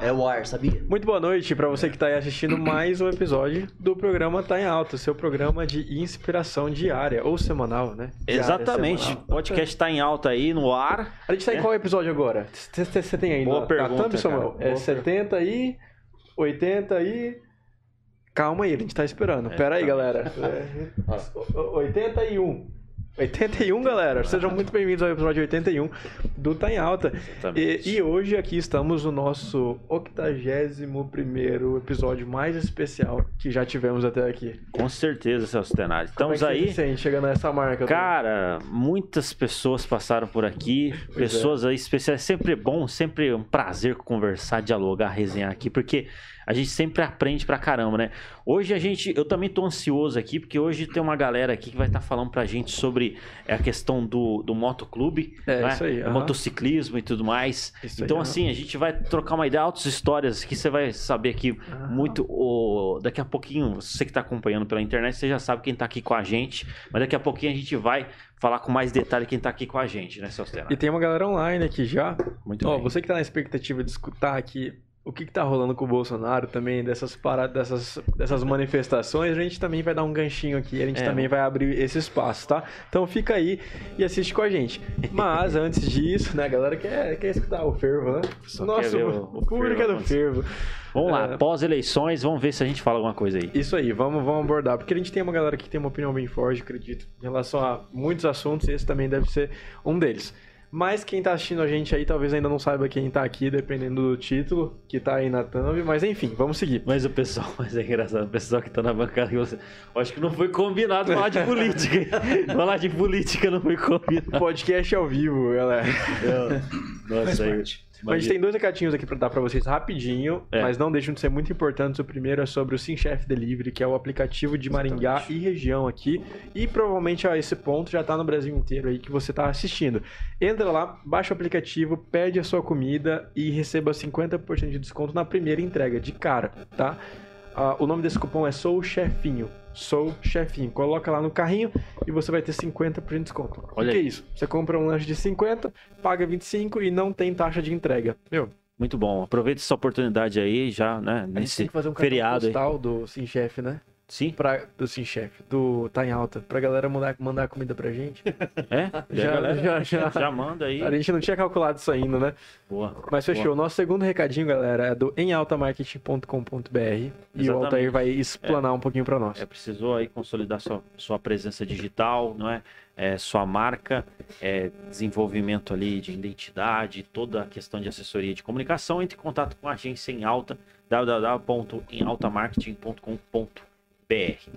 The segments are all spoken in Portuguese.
É o ar, sabia? Muito boa noite para você que está aí assistindo mais um episódio do programa Tá em Alta, seu programa de inspiração diária ou semanal, né? Diária, Exatamente. semanal. O podcast tá em alta aí no ar. A gente tá em qual episódio agora? Você tem aí Boa na, pergunta, thumb, Samuel? É Boa 70 e 80 e... Calma aí, a gente tá esperando. É, Pera aí, tá. galera. É, o- 81. 81, galera. Sejam muito bem-vindos ao episódio 81 do Tá em Alta. E, e hoje aqui estamos no nosso 81 episódio mais especial que já tivemos até aqui. Com certeza, Celso Tenari. Como é Estamos que você aí. sente chegando a essa marca? Cara, muitas pessoas passaram por aqui, Pois é. pessoas aí especiais. Sempre é bom, sempre um prazer conversar, dialogar, resenhar aqui, porque a gente sempre aprende pra caramba, né? Hoje a gente, eu também tô ansioso aqui, porque hoje tem uma galera aqui que vai estar falando pra gente sobre a questão do, do motoclube, É, né? isso aí, aham. motociclismo e tudo mais. Isso aí, então, aham. assim, a gente vai trocar uma ideia, altas histórias que você vai saber aqui Aham. muito. o- daqui a pouquinho, você que tá acompanhando pela internet, você já sabe quem tá aqui com a gente, mas daqui a pouquinho a gente vai falar com mais detalhe quem tá aqui com a gente, né, Celso? E tem uma galera online aqui já. Muito Ó, bem. você que tá na expectativa de escutar aqui o que, que tá rolando com o Bolsonaro também, dessas paradas, dessas, dessas manifestações, a gente também vai dar um ganchinho aqui, a gente É. também vai abrir esse espaço, tá? Então fica aí e assiste com a gente. Mas antes disso, né, a galera quer, quer escutar o fervo, né? Só o nosso o- o público fervo é do acontecer. fervo. Vamos lá, É. pós-eleições, vamos ver se a gente fala alguma coisa aí. Isso aí, vamos, vamos abordar, porque a gente tem uma galera que tem uma opinião bem forte, acredito, em relação a muitos assuntos, e esse também deve ser um deles. Mas quem tá assistindo a gente aí talvez ainda não saiba quem tá aqui, dependendo do título que tá aí na thumb, mas enfim, vamos seguir. Mas o pessoal, mas é engraçado, o pessoal que tá na bancada que você. Eu acho que não foi combinado falar de política. hein? falar de política não foi combinado. Podcast ao vivo, galera. Nossa, aí. Mas a gente tem dois recadinhos aqui pra dar pra vocês rapidinho, É. mas não deixam de ser muito importantes. O primeiro é sobre o SimChef Delivery, que é o aplicativo de Maringá e região aqui. E provavelmente a esse ponto já tá no Brasil inteiro aí que você tá assistindo. Entra lá, baixa o aplicativo, pede a sua comida e receba 50% de desconto na primeira entrega, de cara, tá? Ah, o nome desse cupom é Sou Chefinho. Sou Chefinho. Coloca lá no carrinho e você vai ter 50% de desconto. Olha o que é aí. isso? Você compra um lanche de 50, paga 25 e não tem taxa de entrega. Meu, Muito bom. Aproveita essa oportunidade aí, já, né? a gente tem que fazer um feriado aí. postal do Sim Chef, né? Sim? Pra, do Sim Chef, do Tá em Alta, pra galera mandar, mandar comida pra gente. É? Já- galera, já- já. já manda aí. A gente não tinha calculado isso ainda, né? Boa. Mas fechou. Nosso segundo recadinho, galera, é do emaltamarketing.com.br e o. Altair vai explanar um pouquinho pra nós. É, precisou aí consolidar sua, sua presença digital, não é? É, sua marca, é, desenvolvimento ali de identidade, toda a questão de assessoria de comunicação, entre em contato com a agência em alta, www.emaltamarketing.com.br.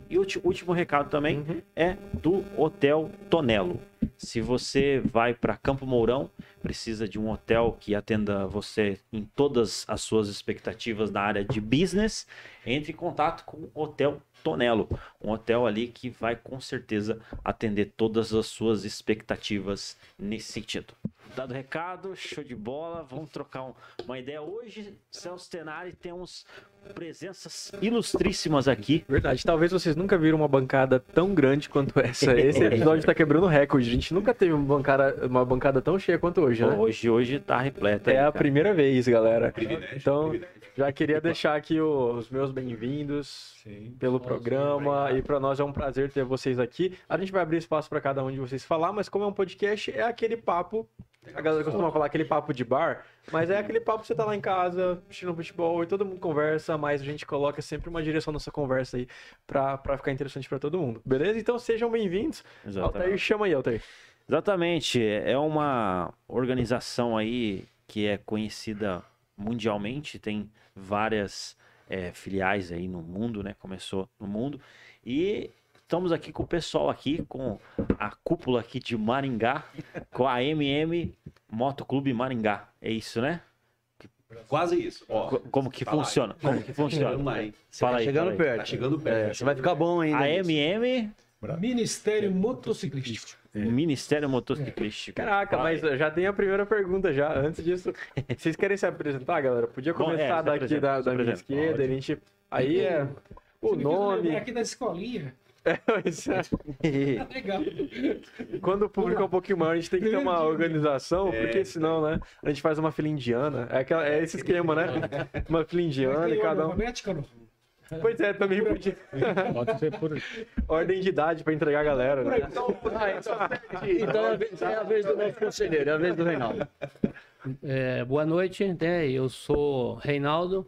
E o último recado também Uhum. é do Hotel Tonelo. Se você vai para Campo Mourão, precisa de um hotel que atenda você em todas as suas expectativas na área de business, entre em contato com o Hotel Tonelo, um hotel ali que vai com certeza atender todas as suas expectativas nesse sentido. Dado o recado, show de bola, vamos trocar um- uma ideia. Hoje, Celso Tenari, temos presenças ilustríssimas aqui. Verdade, talvez vocês nunca viram uma bancada tão grande quanto essa. Esse episódio tá quebrando recorde. A gente nunca teve uma bancada, uma bancada tão cheia quanto hoje, né? Hoje, hoje tá repleta. É aí, a cara. primeira vez, galera. Privilégio, Então, privilégio. já queria deixar aqui o- os meus bem-vindos pelo Nossa, programa obrigado. e para nós é um prazer ter vocês aqui. A gente vai abrir espaço para cada um de vocês falar, mas como é um podcast, é aquele papo. A galera costuma falar aquele papo de bar, mas é aquele papo que você tá lá em casa, assistindo futebol e todo mundo conversa, mas a gente coloca sempre uma direção nessa conversa aí pra, pra ficar interessante pra todo mundo. Beleza? Então sejam bem-vindos. Altair, chama aí, Altair. Exatamente, é uma organização aí que é conhecida mundialmente, tem várias é, filiais aí no mundo, né? Começou no mundo e estamos aqui com o pessoal aqui, com a cúpula aqui de Maringá, com a MM Motoclube Maringá, é isso, né? Quase isso. Ó, Co- Como que tá funciona? Como que funciona? Chegando lá, hein? Fala aí, chegando fala aí. perto. Tá chegando perto. É, você vai ficar bom ainda. A nisso. MM, Ministério Motociclístico. Ministério Motociclístico. Caraca, Fala aí. mas já tem a primeira pergunta já. Antes disso, vocês querem se apresentar, galera? Podia Bom, é, começar se daqui apresenta, da, se da minha apresenta. esquerda, a gente... Aí é o Você nome... aqui da escolinha. É, Legal. Quando o público é um pouquinho maior, a gente tem que ter uma organização, porque senão, né? A gente faz uma fila indiana. É, aquela, é esse esquema, né? Uma fila indiana e cada um. Pois é, também podia. Pode ser por. Ordem de idade pra entregar a galera, né? Então é a vez, é a vez do nosso conselheiro, é a vez do Reinaldo. É, boa noite, né? Eu sou Reinaldo,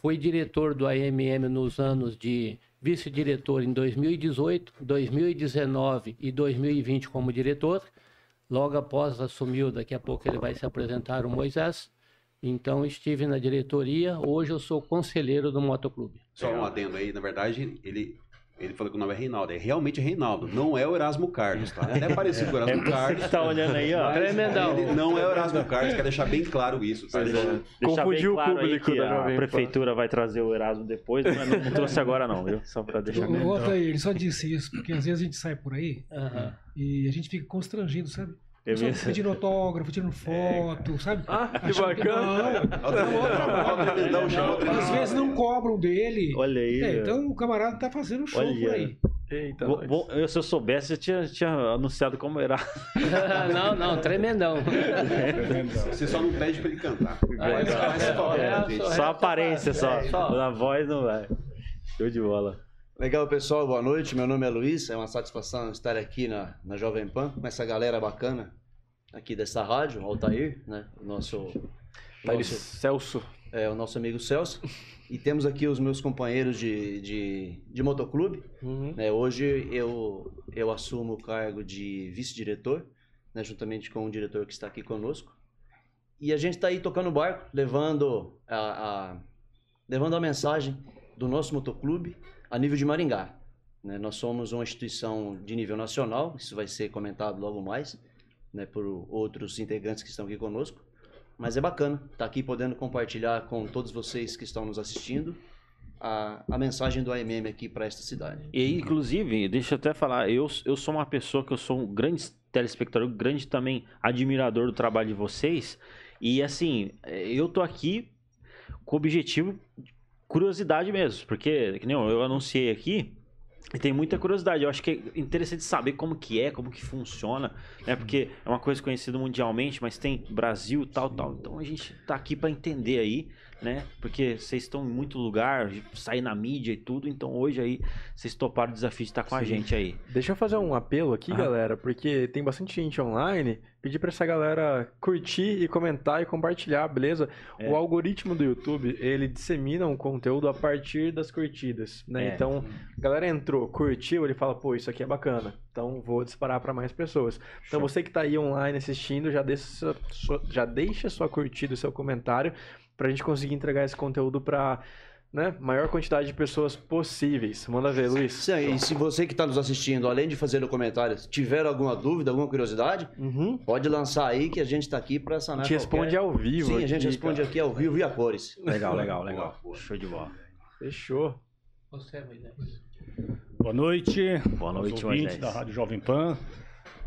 fui diretor do AMM nos anos de vice-diretor em 2018, 2019 e 2020 como diretor. Logo após assumiu, daqui a pouco ele vai se apresentar o Moisés. Então estive na diretoria, hoje eu sou conselheiro do Motoclube. Só um adendo aí, na verdade, ele, ele falou que o nome é Reinaldo. É realmente Reinaldo, não é o Erasmo Carlos, tá? É parecido com o Erasmo Carlos. Você tá olhando aí, ó. Tremendão. Não é o Erasmo Carlos, quer deixar bem claro isso, tá? Deixar Confundiu o bem claro aí público que da a Jovem Pan. prefeitura vai trazer o Erasmo depois, mas não, não trouxe agora não, viu? Só pra deixar bem O aí, ele só disse isso, porque às vezes a gente sai por aí Aham. e a gente fica constrangido, sabe? É pedindo autógrafo, tirando foto, sabe? Ah, que Achando bacana. Olha o tremendão, chama o Às vezes não cobram dele. Olha aí. É, então o camarada tá fazendo show Olha. por aí. Eita, Bom, nós. bom, eu, se eu soubesse, eu tinha, tinha anunciado como era. não, não, tremendão. Você só não pede pra ele cantar. É, gente. só- aparência, só. só. Na voz não vai. Show de bola. Legal, pessoal, boa noite. Meu nome é Luiz, é uma satisfação estar aqui na, na Jovem Pan com essa galera bacana aqui dessa rádio, Altair, né? O nosso, nosso, Celso. é, o nosso amigo Celso. E temos aqui os meus companheiros de, de, de motoclube. Uhum. né? Hoje eu, eu assumo o cargo de vice-diretor, né? juntamente com o diretor que está aqui conosco. E a gente está aí tocando o barco, levando a, a- levando a mensagem do nosso motoclube a nível de Maringá. né? Nós somos uma instituição de nível nacional, isso vai ser comentado logo mais né, por outros integrantes que estão aqui conosco. Mas é bacana estar aqui podendo compartilhar com todos vocês que estão nos assistindo a, a mensagem do AMM aqui para esta cidade. E inclusive, deixa eu até falar, eu, eu sou uma pessoa que eu sou um grande telespectador, grande também admirador do trabalho de vocês. E assim, eh, eu tô aqui com o objetivo, curiosidade mesmo, porque, que nem eu, eu anunciei aqui, e tem muita curiosidade. Eu acho que é interessante saber como que é, como que funciona, né? Porque é uma coisa conhecida mundialmente, mas tem Brasil, tal, tal. Então a gente tá aqui para entender aí, né? Porque vocês estão em muito lugar, sair na mídia e tudo. Então hoje aí vocês toparam o desafio de estar com a gente aí. Deixa eu fazer um apelo aqui, Ah. galera, porque tem bastante gente online. Pedir pra essa galera curtir e comentar e compartilhar, beleza? É. O algoritmo do YouTube, ele dissemina um conteúdo a partir das curtidas, né? É. Então, a galera entrou, curtiu, ele fala, pô, isso aqui é bacana. Então, vou disparar pra mais pessoas. Então, você que tá aí online assistindo, já deixa sua, já deixa sua curtida seu comentário pra gente conseguir entregar esse conteúdo pra né, maior quantidade de pessoas possíveis. Manda ver, Luiz. Sim, e se você que está nos assistindo, além de fazer o comentário, tiver alguma dúvida, alguma curiosidade, Uhum. pode lançar aí que a gente está aqui para A sanar gente responde qualquer... ao vivo. Sim, a gente aqui, responde cara. aqui ao vivo e a cores. Legal, legal, legal. Show de bola. Fechou. Você, Moisés. Boa noite. Boa noite, ouvintes Moisés. da Rádio Jovem Pan,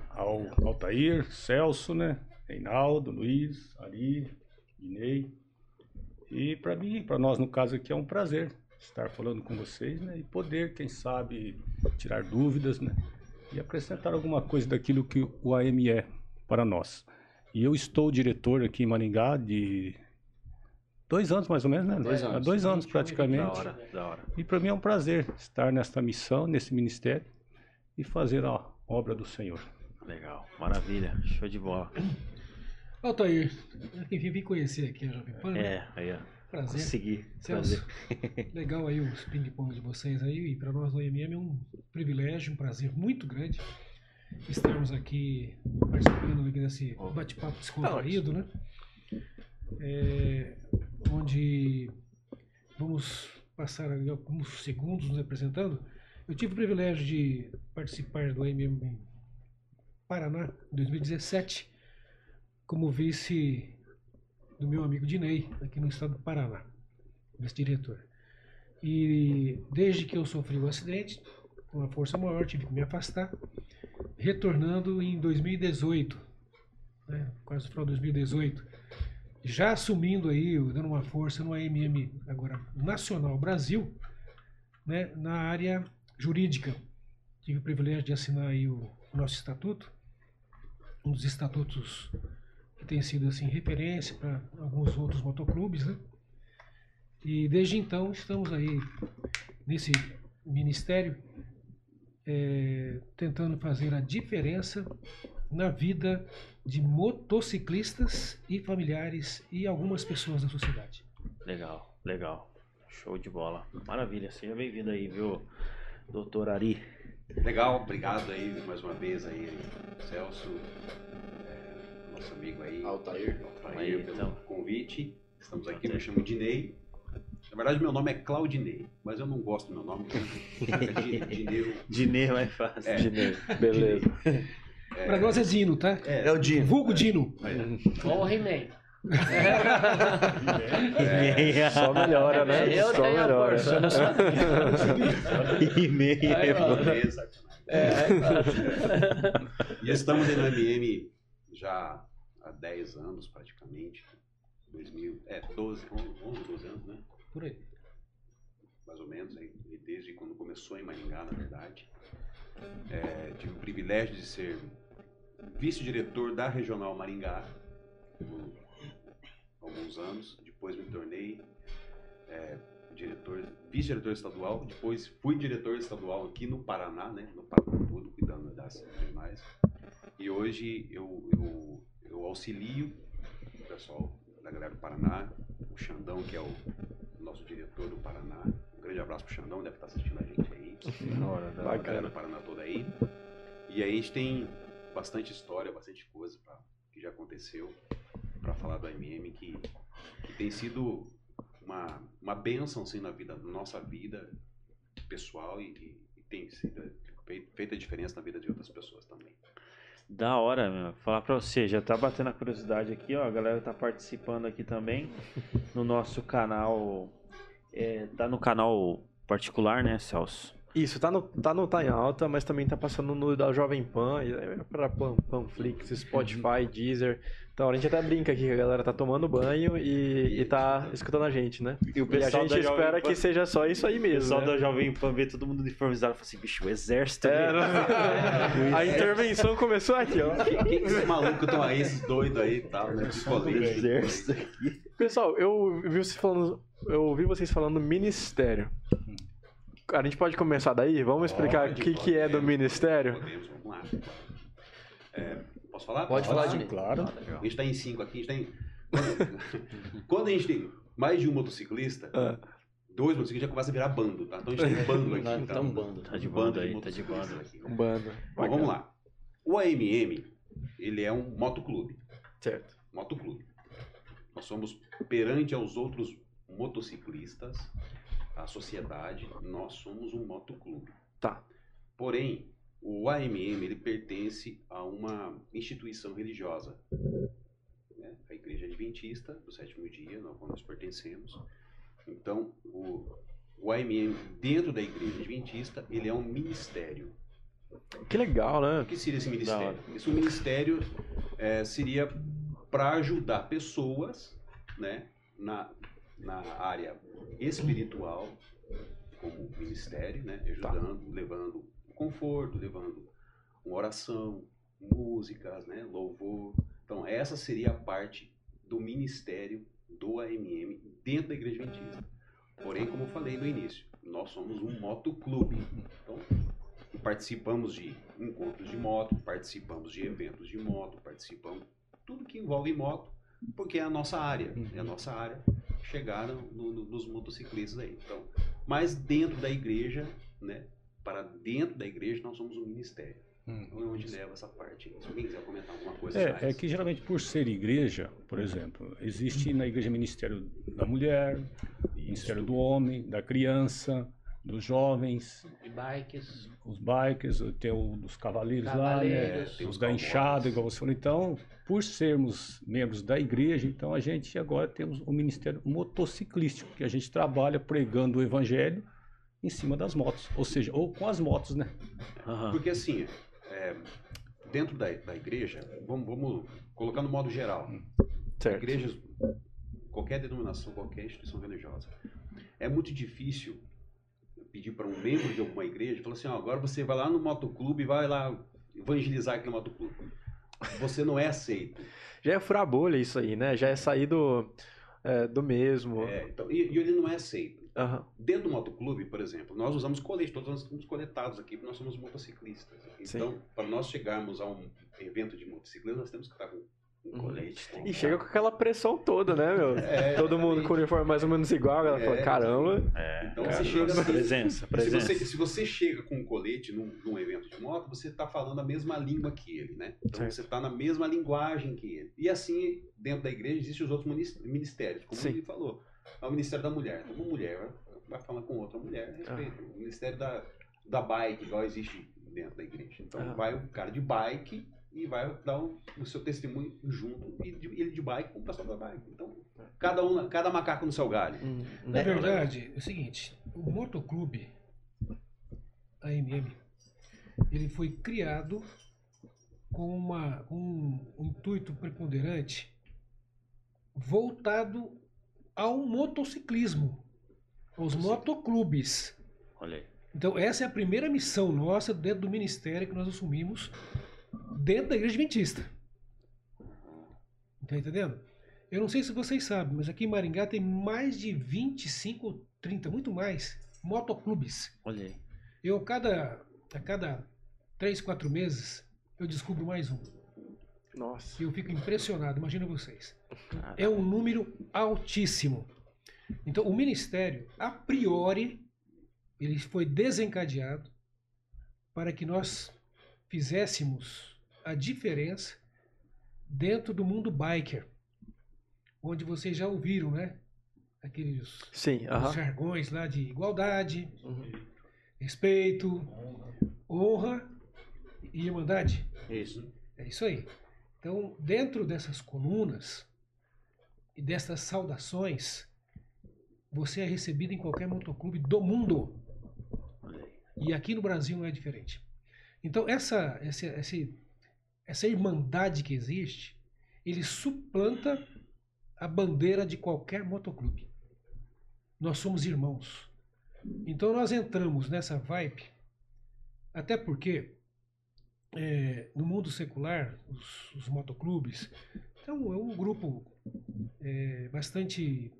ao Altair, Celso, né? Reinaldo, Luiz, Ari, Inei. E para mim, para nós no caso aqui é um prazer estar falando com vocês, né? E poder, quem sabe, tirar dúvidas, né? E acrescentar alguma coisa daquilo que o AM é para nós. E eu estou diretor aqui em Maringá de dois anos mais ou menos, né? Dois Há anos. dois anos praticamente. Da hora, da hora. E para mim é um prazer estar nesta missão, nesse ministério e fazer a obra do Senhor. Legal, maravilha. Show de bola. Altair, enfim, vim conhecer aqui a Jovem Pan. né? É, aí, ó. Prazer. Consegui. Celso, Prazer. legal aí os ping-pong de vocês aí. E para nós do IMM é um privilégio, um prazer muito grande estarmos aqui participando aqui desse bate-papo descontraído, né? É, onde vamos passar alguns segundos nos apresentando. Eu tive o privilégio de participar do IMM Paraná, em 2017, como vice do meu amigo Dinei, aqui no estado do Paraná, vice-diretor. E desde que eu sofri o acidente, com a força maior, tive que me afastar, retornando em 2018, né, quase no final de 2018, já assumindo aí, dando uma força no AMM agora Nacional Brasil, né, na área jurídica, tive o privilégio de assinar aí o nosso estatuto, um dos estatutos que tem sido assim referência para alguns outros motoclubes, né? E desde então estamos aí nesse ministério é, tentando fazer a diferença na vida de motociclistas e familiares e algumas pessoas da sociedade. Legal, legal. Show de bola. Maravilha. Seja bem-vindo aí, viu, doutor Ari? Legal, obrigado aí mais uma vez aí, Celso, nosso amigo aí, Altair. Altair, pelo então. convite. Estamos aqui, Altair. me chamo Dinei. Na verdade, meu nome é Claudinei, mas eu não gosto do meu nome. fica Di- Dineu. Dinê é mais fácil. É. Dinei. Beleza. Para nós é Dino, tá? É o Dino. Vulgo Dino. Ou o He-Man. É. Só melhora, né? Eu Só melhora. E ó. Beleza. É, E estamos aí no MM já 10 anos praticamente. 2000, é, 12, 11, 12 anos, né? Por aí. mais ou menos, aí, e desde quando começou em Maringá, na verdade. É, tive o privilégio de ser vice-diretor da Regional Maringá por alguns anos. Depois me tornei é, diretor, vice-diretor estadual. Depois fui diretor estadual aqui no Paraná, né, no Paraná todo, cuidando das demais. E hoje eu, eu, eu auxilio o pessoal da galera do Paraná, o Xandão, que é o nosso diretor do Paraná. Um grande abraço pro Xandão, deve estar assistindo a gente aí. A galera do Paraná toda aí. E aí a gente tem bastante história, bastante coisa pra, que já aconteceu para falar do MM, que, que tem sido uma, uma bênção assim, na vida, na nossa vida pessoal e, e- e tem sido fei- feita a diferença na vida de outras pessoas também. Da hora, meu. Falar pra você, já tá batendo a curiosidade aqui, ó. A galera tá participando aqui também no nosso canal. É, tá no canal particular, né, Celso? Isso, tá no, tá no Tá em Alta, mas também tá passando no da Jovem Pan, é pra Pan, Panflix, Spotify, Deezer. Então a gente até brinca aqui que a galera tá tomando banho e, e tá escutando a gente, né? E o E a gente espera que seja só isso aí O mesmo. pessoal né? da Jovem Pan vê todo mundo uniformizado e fala assim, bicho, o exército. É, mesmo." não- a intervenção começou aqui, ó. Quem que esses malucos estão aí, esses doidos aí e tal, né? O exército. Pessoal, eu vi vocês falando, eu ouvi vocês falando ministério. A gente pode começar daí? Vamos explicar o que, que é do ministério? Podemos, vamos lá. É, posso falar? Pode Posso falar, Dini. Claro. A gente tá em cinco aqui, a gente tem. Quando, quando a gente tem mais de um motociclista, Ah. dois motociclistas já começa a virar bando, tá? Então a gente tem um bando aqui. Nós então. estamos bando. Tá de Um bando aí, tá de motociclistas bando. aqui. Um bando. Bom, vamos lá. O AMM, ele é um motoclube. Certo. Motoclube. Nós somos perante aos outros motociclistas, a sociedade, nós somos um motoclube. Tá. Porém, o AMM ele pertence a uma instituição religiosa, né? a Igreja Adventista do Sétimo Dia, na qual nós pertencemos. Então, o, o AMM dentro da Igreja Adventista ele é um ministério. Que legal, né? O que seria esse ministério? Esse ministério eh, seria para ajudar pessoas, né, na, na área espiritual, como ministério, né, ajudando, levando conforto, levando uma oração, músicas, né, louvor. Então essa seria a parte do ministério do AMM dentro da Igreja Adventista. Porém, como eu falei no início, nós somos um motoclube. Então, participamos de encontros de moto, participamos de eventos de moto, participamos tudo que envolve moto, porque é a nossa área, é a nossa área chegar no- no- nos motociclistas aí. Então, mas dentro da igreja, né, para dentro da igreja nós somos um ministério. Então é onde leva essa parte. Se alguém quiser comentar alguma coisa É, é que geralmente por ser igreja, por exemplo, existe na igreja Ministério da Mulher, Ministério do Homem, da Criança, dos Jovens, De bikes. os bikers, tem o dos cavaleiros, lá, Cavaleiros. né? Tem os da enxada, igual você falou. Então, por sermos membros da igreja, então a gente agora temos o Ministério Motociclístico, que a gente trabalha pregando o evangelho em cima das motos, ou seja, ou com as motos, né? Aham. Porque assim, é, dentro da, da igreja, vamos, vamos colocar no modo geral. Certo. Igrejas, qualquer denominação, qualquer instituição religiosa, é muito difícil pedir para um membro de alguma igreja, falar assim, ó, agora você vai lá no motoclube e vai lá evangelizar aquele motoclube. Você não é aceito. Já é furar bolha isso aí, né? Já é sair do, é, do mesmo. É, então, e, e ele não é aceito. Aham. Dentro do motoclube, por exemplo, nós usamos colete, todos nós estamos coletados aqui, porque nós somos motociclistas. Então, para nós chegarmos a um evento de motociclismo, nós temos que estar com Uhum. Colete. tem E chega com aquela pressão toda, né, meu? É, Todo mundo com o uniforme mais ou menos igual, ela fala, É. caramba. É, Então cara, você chega assim, presença, Se presença. você, se você chega com um colete num, num evento de moto, você está falando a mesma língua que ele, né? Então Certo. você está na mesma linguagem que ele. E assim, dentro da igreja, existem os outros minis- ministérios, como Sim. ele falou. É o Ministério da Mulher. Então, uma mulher vai- vai falar com outra mulher a respeito. Ah. O Ministério da, da Bike, igual existe dentro da igreja. Então Ah. vai o cara de bike e vai dar o, o seu testemunho junto, e de- ele de bike com o pessoal da bike. Então, cada, um, cada macaco no seu galho. Hum. Na verdade, é o seguinte, o motoclube AMM, ele foi criado com, uma, com um intuito preponderante voltado ao motociclismo, aos motoclubes. Olha aí. Então, essa é a primeira missão nossa dentro do ministério que nós assumimos dentro da Igreja Adventista. Tá entendendo? Eu não sei se vocês sabem, mas aqui em Maringá tem mais de 25 ou 30, muito mais, motoclubes. Olha aí. Eu, a cada, a cada 3, 4 meses, eu descubro mais um. Nossa. E eu fico impressionado, imagina vocês. Cara, É um número altíssimo. Então, o ministério, a priori, ele foi desencadeado para que nós fizéssemos a diferença dentro do mundo biker, onde vocês já ouviram, né? Aqueles Sim, os aham. jargões lá de igualdade, Uhum. respeito, honra e irmandade. Isso. É isso aí. Então, dentro dessas colunas e dessas saudações, você é recebido em qualquer motoclube do mundo. E aqui no Brasil não é diferente. Então, essa, essa, essa, essa irmandade que existe, ele suplanta a bandeira de qualquer motoclube. Nós somos irmãos. Então, nós entramos nessa vibe, até porque é, no mundo secular, os, os motoclubes, então é um grupo é, bastante,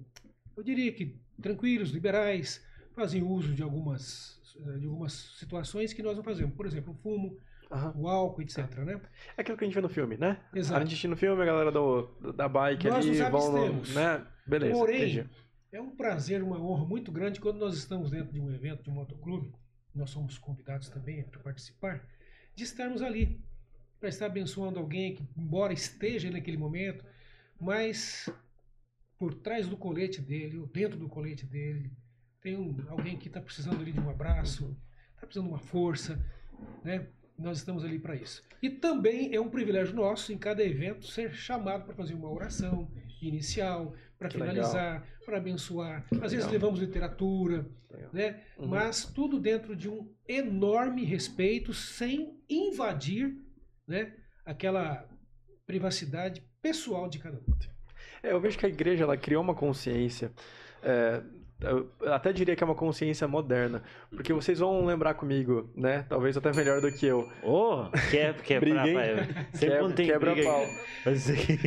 eu diria que tranquilos, liberais, fazem uso de algumas, de algumas situações que nós não fazemos. Por exemplo, o fumo, aham. o álcool, etc. Né? É aquilo que a gente vê no filme, né? Exato. A gente no filme, a galera do, da bike Nós ali nos vão, no- né? Beleza, Porém, entendi. É um prazer, uma honra muito grande quando nós estamos dentro de um evento de um motoclube, nós somos convidados também para participar, de estarmos ali, para estar abençoando alguém que, embora esteja naquele momento, mas por trás do colete dele, ou dentro do colete dele, tem um, alguém que está precisando ali de um abraço, está precisando de uma força, né? Nós estamos ali para isso. E também é um privilégio nosso, em cada evento, ser chamado para fazer uma oração inicial, para Que finalizar, para abençoar. Às vezes legal. levamos literatura, Legal. né? Uhum. mas tudo dentro de um enorme respeito, sem invadir né? aquela privacidade pessoal de cada um. É, eu vejo que a igreja ela criou uma consciência. é, eu até diria que é uma consciência moderna. Porque vocês vão lembrar comigo, né? Talvez até melhor do que eu. Ô, quebrar, Briga, pai. Sempre Quebra- quando tem quebra briga pau.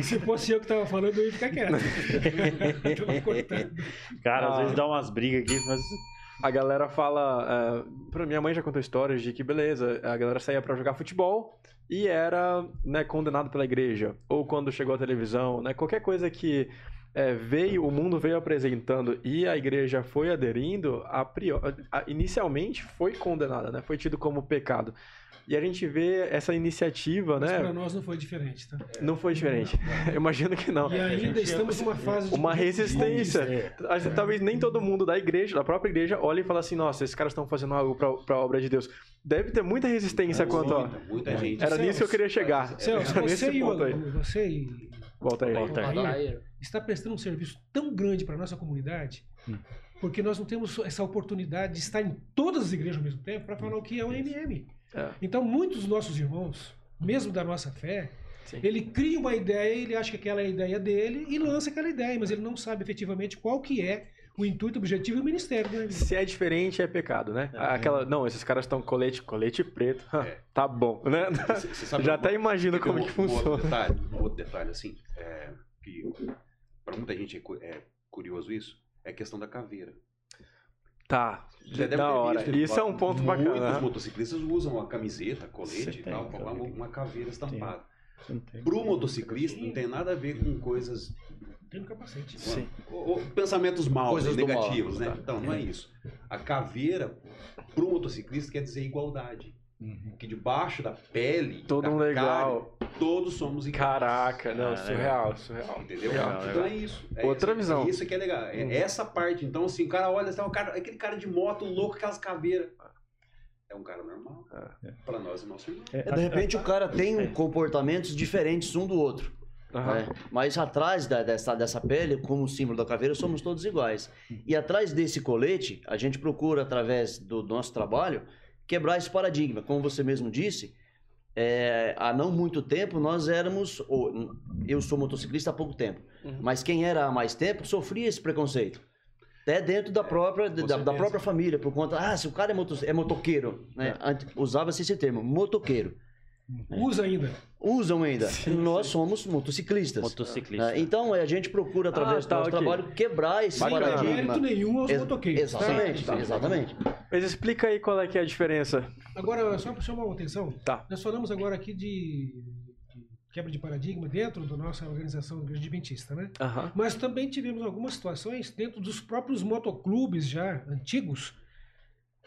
Se fosse eu que estava falando, eu ia ficar quieto. Eu tô cortando. Cara, às Ah. vezes dá umas brigas aqui, mas. A galera fala. Pra minha mãe já contou histórias de que, beleza, a galera saía pra jogar futebol e era né, condenado pela igreja. Ou quando chegou a televisão, né? Qualquer coisa que é, veio, o mundo veio apresentando e a igreja foi aderindo, a priori, a- inicialmente foi condenada, né? Foi tido como pecado. E a gente vê essa iniciativa, Mas né? para nós não foi diferente, tá? Não foi diferente. Eu imagino que não. E ainda estamos numa fase de Uma resistência. É. A Talvez nem todo mundo da igreja, da própria igreja, olhe e fala assim: nossa, esses caras estão fazendo algo pra, pra obra de Deus. Deve ter muita resistência quanto a. Muita, muita gente. Era nisso que eu queria chegar. Celso, você, e, o- você e Volta aí. Volta aí. o Altair está prestando um serviço tão grande para nossa comunidade, porque nós não temos essa oportunidade de estar em todas as igrejas ao mesmo tempo para falar o que é o MM. É. Então, muitos dos nossos irmãos, mesmo da nossa fé, Sim. ele cria uma ideia, ele acha que aquela é a ideia dele e lança aquela ideia, mas ele não sabe efetivamente qual que é o intuito, o objetivo e o ministério, né? Se é diferente, é pecado, né? Aquela, não, esses caras estão colete, colete preto. É. tá bom, né? Você- você sabe Já uma- até imagino como um- que um outro funciona. detalhe, um outro detalhe, assim, é, que para muita gente é, é curioso isso, é a questão da caveira. Tá, Já deve da ter hora. visto, Isso é um ponto Muitos bacana. né? motociclistas usam a camiseta, colete e tal, colocar uma, caveira. uma caveira estampada. Tem. Pro motociclista não tem nada a ver com coisas, Capacete. Sim. ou- ou pensamentos maus, Coisas do mal, negativos, né? tá. Então, não é isso. A caveira pro motociclista quer dizer igualdade. Uhum. Que debaixo da pele, Todo da um legal. carne, todos somos iguais. Caraca, não, Ah, surreal, surreal. Entendeu? Legal, então legal. é isso. É Outra visão. É isso que é legal. É Uhum. essa parte. Então, assim, o cara olha, assim, o cara, aquele cara de moto louco, aquelas caveiras. É um cara normal. É. Pra nós é nosso irmão. É, É, de repente o cara tem comportamentos diferentes um do outro. Aham. né? Mas atrás da- dessa, dessa pele, como símbolo da caveira, somos todos iguais. E atrás desse colete, a gente procura, através do nosso trabalho, quebrar esse paradigma. Como você mesmo disse, é, há não muito tempo nós éramos. ou, eu sou motociclista há pouco tempo, Uhum. mas quem era há mais tempo sofria esse preconceito. Até dentro da própria, com da, da própria família, por conta. Ah, se o cara é, moto, é motoqueiro, né? Ante- Usava-se esse termo, motoqueiro. Usa ainda. Usam ainda. Nós somos motociclistas. Motociclista. Ah, Então, a gente procura, através Ah, do tá, nosso ok. trabalho, quebrar esse paradigma. mérito nenhum aos Ex- motoqueiros. Exatamente, Tá. exatamente. Mas explica aí qual é que é a diferença. Agora, só para chamar a atenção, Tá. nós falamos agora aqui de, de quebra de paradigma dentro da nossa organização Igreja Adventista, né? Aham. Mas também tivemos algumas situações dentro dos próprios motoclubes já antigos,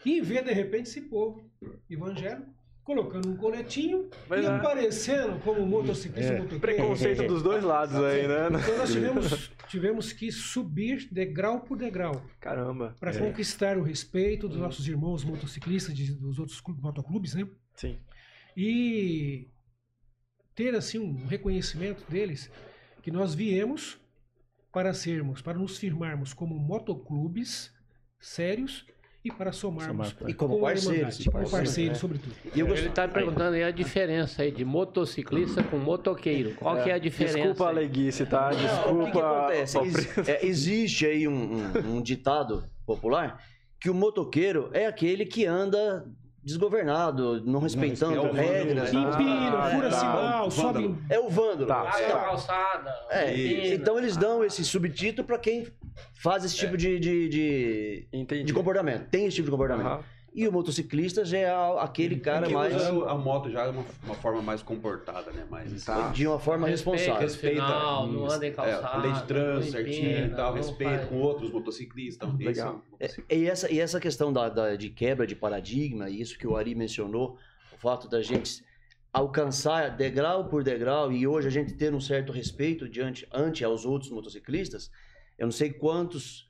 que vê de repente esse povo evangélico colocando um coletinho Mas e é. aparecendo como motociclista, É. motoqueiro. Preconceito dos dois lados aí, né? Então nós tivemos, tivemos que subir degrau por degrau Caramba. para É. conquistar o respeito dos nossos irmãos motociclistas, de- dos outros clu- motoclubes, né? Sim. e ter assim um reconhecimento deles que nós viemos para sermos, para nos firmarmos como motoclubes sérios e para somarmos Somar E como parceiros. Como É. parceiros, sobretudo. E eu Ele está perguntando aí a diferença aí de motociclista com motoqueiro. Qual que é a diferença? Desculpa a leguice, tá? O que, que Desculpa. acontece? Ex- é, existe aí um, um- um ditado popular que o motoqueiro é aquele que anda desgovernado, não respeitando respeita- regras. Ah, Empina, fura tá. sinal, sobe. É o vândalo. Tá. Abre a calçada. É, empina. então eles dão esse subtítulo para quem faz esse tipo de, de, de, Entendi. de comportamento. Tem esse tipo de comportamento. Aham. E o motociclista já é a- aquele cara mais. usa a moto já é uma, uma forma mais comportada, né? Mais Tá. De uma forma Respeita responsável. final, não anda em É, calçada. lei de trânsito certinho e tal, respeito faz- com outros motociclistas. Então, esse é Legal. o- E essa, e essa questão da, da- de quebra de paradigma, isso que o Ari mencionou, o fato da gente alcançar degrau por degrau e hoje a gente ter um certo respeito diante ante aos outros motociclistas, eu não sei quantos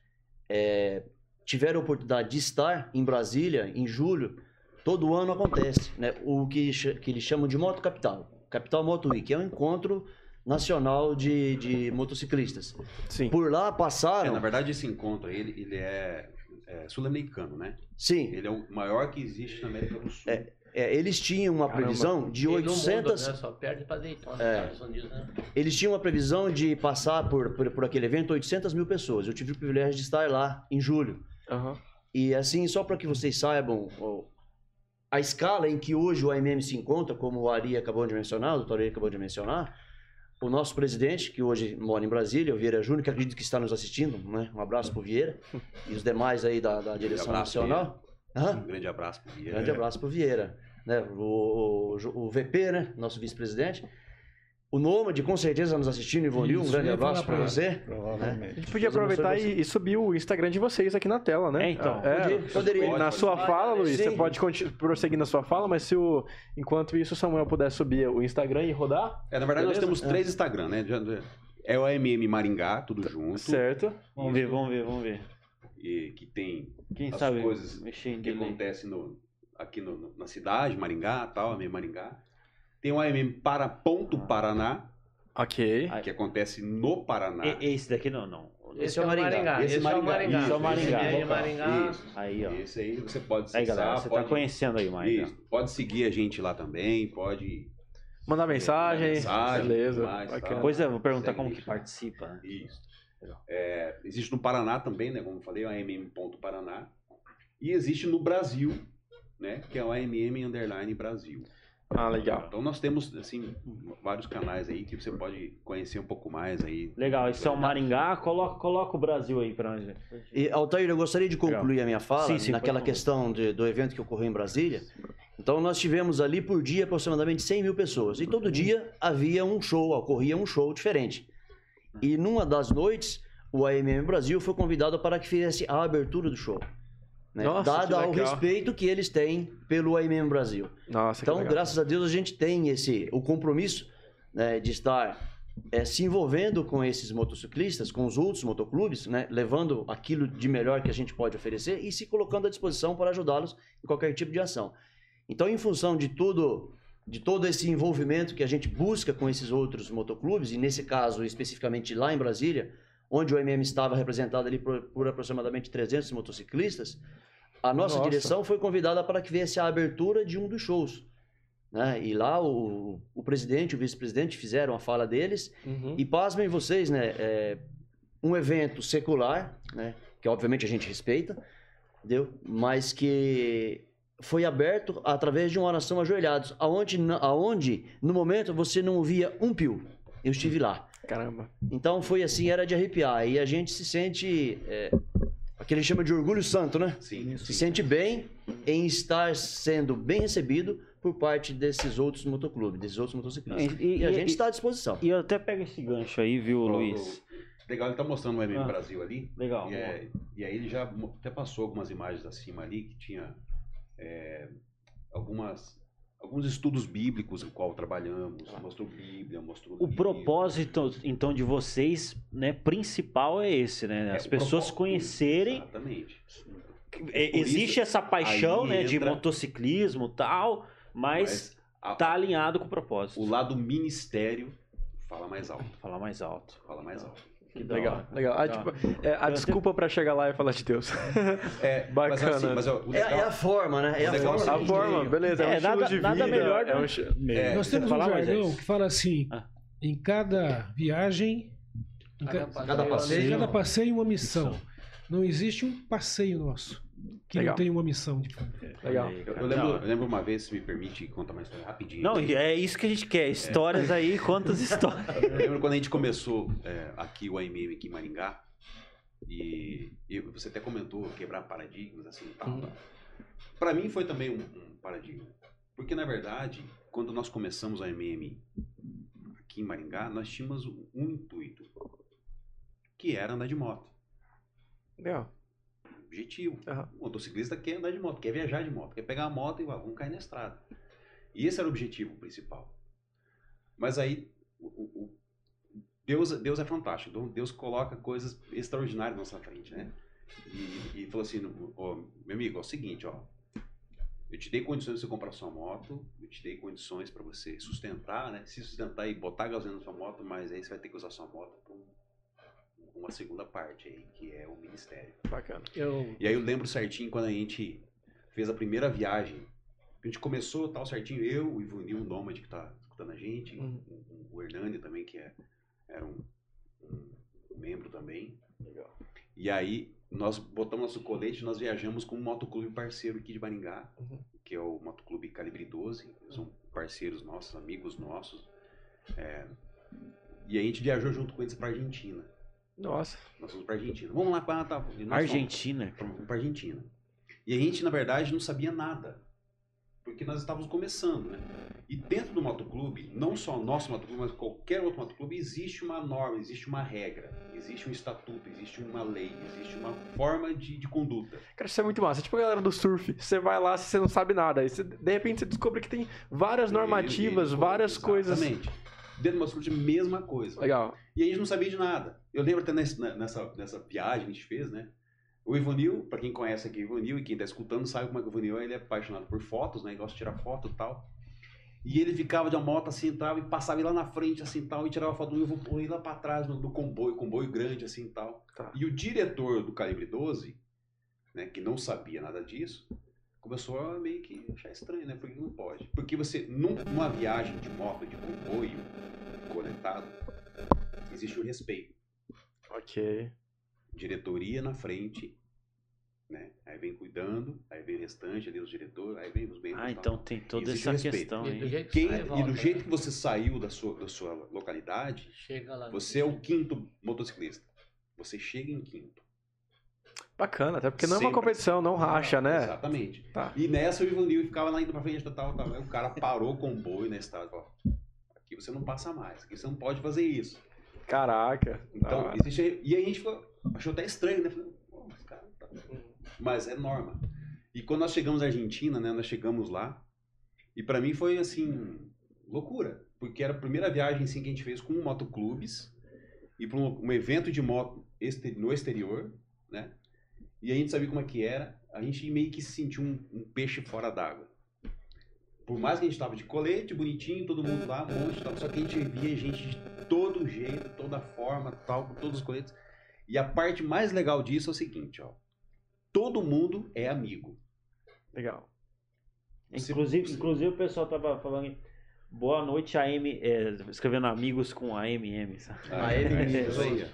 é, tiveram a oportunidade de estar em Brasília em julho, todo ano acontece, né? O que, que eles chamam de Moto Capital, Capital Moto Week, é um encontro nacional de, de motociclistas. Sim. Por lá É, passaram, na verdade, esse encontro ele, ele é, é sul-americano, né? sim, Ele é o maior que existe na América do Sul. É, eles tinham uma Caramba. previsão de E no 800. mundo, né? Só perde para Daytona, É. Unidos, né? Eles tinham uma previsão de passar por, por, por aquele evento 800 mil pessoas. Eu tive o privilégio de estar lá em julho. Aham. E assim, só para que vocês saibam, a escala em que hoje o AMM se encontra, como o Ari acabou de mencionar, o doutor Ari acabou de mencionar, o nosso presidente, que hoje mora em Brasília, o Vieira Júnior, que acredito que está nos assistindo, né? Um abraço pro Vieira e os demais aí da, da direção abraço, nacional. Um grande abraço pro Vieira. Grande abraço pro Vieira. Né? O, o, o VP, né? Nosso vice-presidente. O Nômade, com certeza, nos assistindo, Ivonil, um grande abraço pra você. A Provavelmente. gente podia aproveitar e, e subir o Instagram de vocês aqui na tela, né? É, então. Podia- poderia. Na Pode, sua pode. fala, Luiz, Sim. você pode prosseguir na sua fala, mas se o, enquanto isso o Samuel puder subir o Instagram e rodar, É, na verdade, Beleza? nós temos três Instagram, né? É o AMM Maringá, tudo junto. certo? Vamos ver, vamos ver, vamos ver. E que tem Quem As sabe coisas que delay. acontece no, aqui no- no- na cidade, Maringá, tal, AMM Maringá. Tem o AMM para Ponto Paraná, Ok. Ah, que acontece no Paraná. E- Esse daqui não, não. Esse é o Maringá. Esse, é o Maringá. Esse é o Maringá. Esse é o Maringá. Isso. Aí, ó. Esse aí você pode Aí, acessar, galera, você pode, tá conhecendo aí mais. Isso, pode seguir a gente lá também, pode. Mandar mensagem. Mensagem, beleza. mais, Bacana. tal. Depois eu vou perguntar Segue como que participa, né? Isso. É, existe no Paraná também, né? Como eu falei, o AMM ponto Paraná. E existe no Brasil, né? Que é o AMM Underline Brasil. Ah, legal. Então nós temos, assim, vários canais aí que você pode conhecer um pouco mais aí. Legal, esse é o Maringá, coloca, coloca o Brasil aí pra nós. E, Altair, eu gostaria de concluir a minha fala Sim, sim, naquela questão de- do evento que ocorreu em Brasília. Então, nós tivemos ali por dia aproximadamente 100 mil pessoas. E todo dia havia um show, ocorria um show diferente. E numa das noites, o AMM Brasil foi convidado para que fizesse a abertura do show. Né? Nossa, Dada ao respeito que eles têm pelo AMM Brasil. Nossa, Então, legal. graças a Deus, a gente tem esse o compromisso né, de estar eh, se envolvendo com esses motociclistas, com os outros motoclubes, né, levando aquilo de melhor que a gente pode oferecer e se colocando à disposição para ajudá-los em qualquer tipo de ação. Então, em função de tudo, de todo esse envolvimento que a gente busca com esses outros motoclubes, e nesse caso especificamente lá em Brasília, onde o MM estava representado ali por, por aproximadamente 300 motociclistas, a nossa Nossa. direção foi convidada para que viesse a abertura de um dos shows. Né? E lá o, o presidente e o vice-presidente fizeram a fala deles. Uhum. E pasmem vocês, né? É um evento secular, né? Que obviamente a gente respeita, entendeu? Mas que foi aberto através de uma oração ajoelhados, aonde, aonde no momento você não ouvia um pio. Eu estive lá. Caramba. Então foi assim, era de arrepiar. E a gente se sente. É, aquele chama de orgulho santo, né? Sim, Se sente bem em estar sendo bem recebido por parte desses outros motoclubes, desses outros motociclistas. E- E, a e- gente e- está à disposição. E eu até pego esse gancho aí, viu, O- Luiz? Legal, ele tá mostrando o MM Ah. Brasil ali. Legal. E, é- e aí ele já até passou algumas imagens acima ali que tinha é, algumas alguns estudos bíblicos o qual trabalhamos, mostrou Bíblia, mostrou O propósito, então, de vocês, né, principal é esse, né? É, As o pessoas conhecerem. Exatamente. É, Existe isso, essa paixão, né, de entra- motociclismo e tal, mas, a- tá alinhado com o propósito. o lado ministério fala mais alto. Falar mais alto. Fala mais alto. Legal, hora. legal. Ah, tipo, é, a Eu desculpa pra chegar lá e falar de Deus. É, Mas, Bacana. assim, mas, ó, É, legal- é a forma, né? É a Legal, forma. a forma, beleza. É, um É, nada- de nada vida. melhor, é um né? É, Nós temos um jargão que fala assim: Ah. em cada viagem, em ca- Cada passeio. em cada passeio, uma missão. Não existe um passeio nosso que Legal. não tem uma missão. Legal. Eu, eu lembro, eu lembro uma vez, se me permite contar uma história rapidinho. Não, é isso que a gente quer. Histórias aí, quantas histórias. Eu lembro quando a gente começou é, aqui o AMM aqui em Maringá, e, e você até comentou quebrar paradigmas, assim e tal. Tal. Pra mim foi também um, um paradigma. Porque, na verdade, quando nós começamos a AMM aqui em Maringá, nós tínhamos um, um intuito, que era andar de moto. Legal. Objetivo. Aham. O motociclista quer andar de moto, quer viajar de moto, quer pegar a moto e ah, vamos cair na estrada. E esse era o objetivo principal. Mas aí, o, o- Deus, Deus é fantástico. Então, Deus coloca coisas extraordinárias na nossa frente, né? E, e falou assim, ó, meu amigo, é o seguinte, ó. Eu te dei condições de você comprar sua moto, eu te dei condições para você sustentar, né? Se sustentar e botar gasolina na sua moto, mas aí você vai ter que usar sua moto para uma segunda parte aí, que é o ministério. Bacana. Eu, E aí eu lembro certinho quando a gente fez a primeira viagem. A gente começou tal certinho, eu, o Ivonil, o Nômade que tá escutando a gente, Uhum. o, Hernani também, que é, era um, um membro também. E aí nós botamos nosso colete, nós viajamos com um motoclube parceiro aqui de Maringá, Uhum. que é o Motoclube Calibre 12. Eles são parceiros nossos, amigos nossos. É, e a gente viajou junto com eles pra Argentina. Nossa. Nós fomos pra Argentina. Vamos lá, para tá. Argentina. Fomos para Argentina. E a gente, na verdade, não sabia nada. Porque nós estávamos começando, né? E dentro do motoclube, não só o nosso motoclube, mas qualquer outro motoclube, existe uma norma, existe uma regra, existe um estatuto, existe uma lei, existe uma forma de, de conduta. Cara, isso é muito massa. Tipo a galera do surf. Você vai lá, você não sabe nada. Aí você- de repente você descobre que tem várias normativas, E- e- várias coisas. Exatamente. Dentro do motoclube, mesma coisa. Legal. E a gente não sabia de nada. Eu lembro até nesse- nessa, nessa viagem que a gente fez, né? O Ivanil, pra quem conhece aqui o Ivanil e quem tá escutando sabe como é que o Ivanil é, ele é apaixonado por fotos, né? Ele gosta de tirar foto e tal. E ele ficava de uma moto assim, tal, e passava lá na frente assim, tal, e tirava foto do Ivo, pô, lá pra trás no, do comboio, comboio grande assim, tal. Tá. E o diretor do Calibre 12, né, que não sabia nada disso, começou a meio que achar estranho, né? Porque não pode. Porque você, num- numa viagem de moto, de comboio, conectado, existe o respeito. Ok. Diretoria na frente, né? Aí vem cuidando, aí vem o restante ali, os diretores, aí vem os membros. Ah, então tem toda Existe essa questão E do aí. jeito que Quem, e volta, do né? jeito que você saiu da sua, da sua localidade, Chega lá. no- você é o quinto motociclista. Você chega em quinto. Bacana, até porque não é uma Sempre. competição, não racha, né? Exatamente. Tá. E nessa o Ivanil ficava lá indo pra frente, tal, tal. O cara parou com o boi na estrada e falou: aqui você não passa mais, aqui você não pode fazer isso. Caraca. Então, hora. existe. E aí a gente ficou, achou até estranho, né? Falei, mas, cara, tá- mas é norma. E quando nós chegamos na Argentina, né? Nós chegamos lá. E pra mim foi assim, loucura. Porque era a primeira viagem assim, que a gente fez com motoclubes. E para um, um evento de moto exter- no exterior, né? E a gente sabia como é que era. A gente meio que se sentiu um, um peixe fora d'água. Por mais que a gente tava de colete, bonitinho, todo mundo lá, um monte, tal, só que a gente via gente de todo jeito, toda forma, tal, com todos os coletes. E a parte mais legal disso é o seguinte, ó. Todo mundo é amigo. Legal. Inclusive, inclusive o pessoal tava falando boa noite AM, é, escrevendo amigos com AMM. sabe? Ah, ele É, mesmo. isso aí.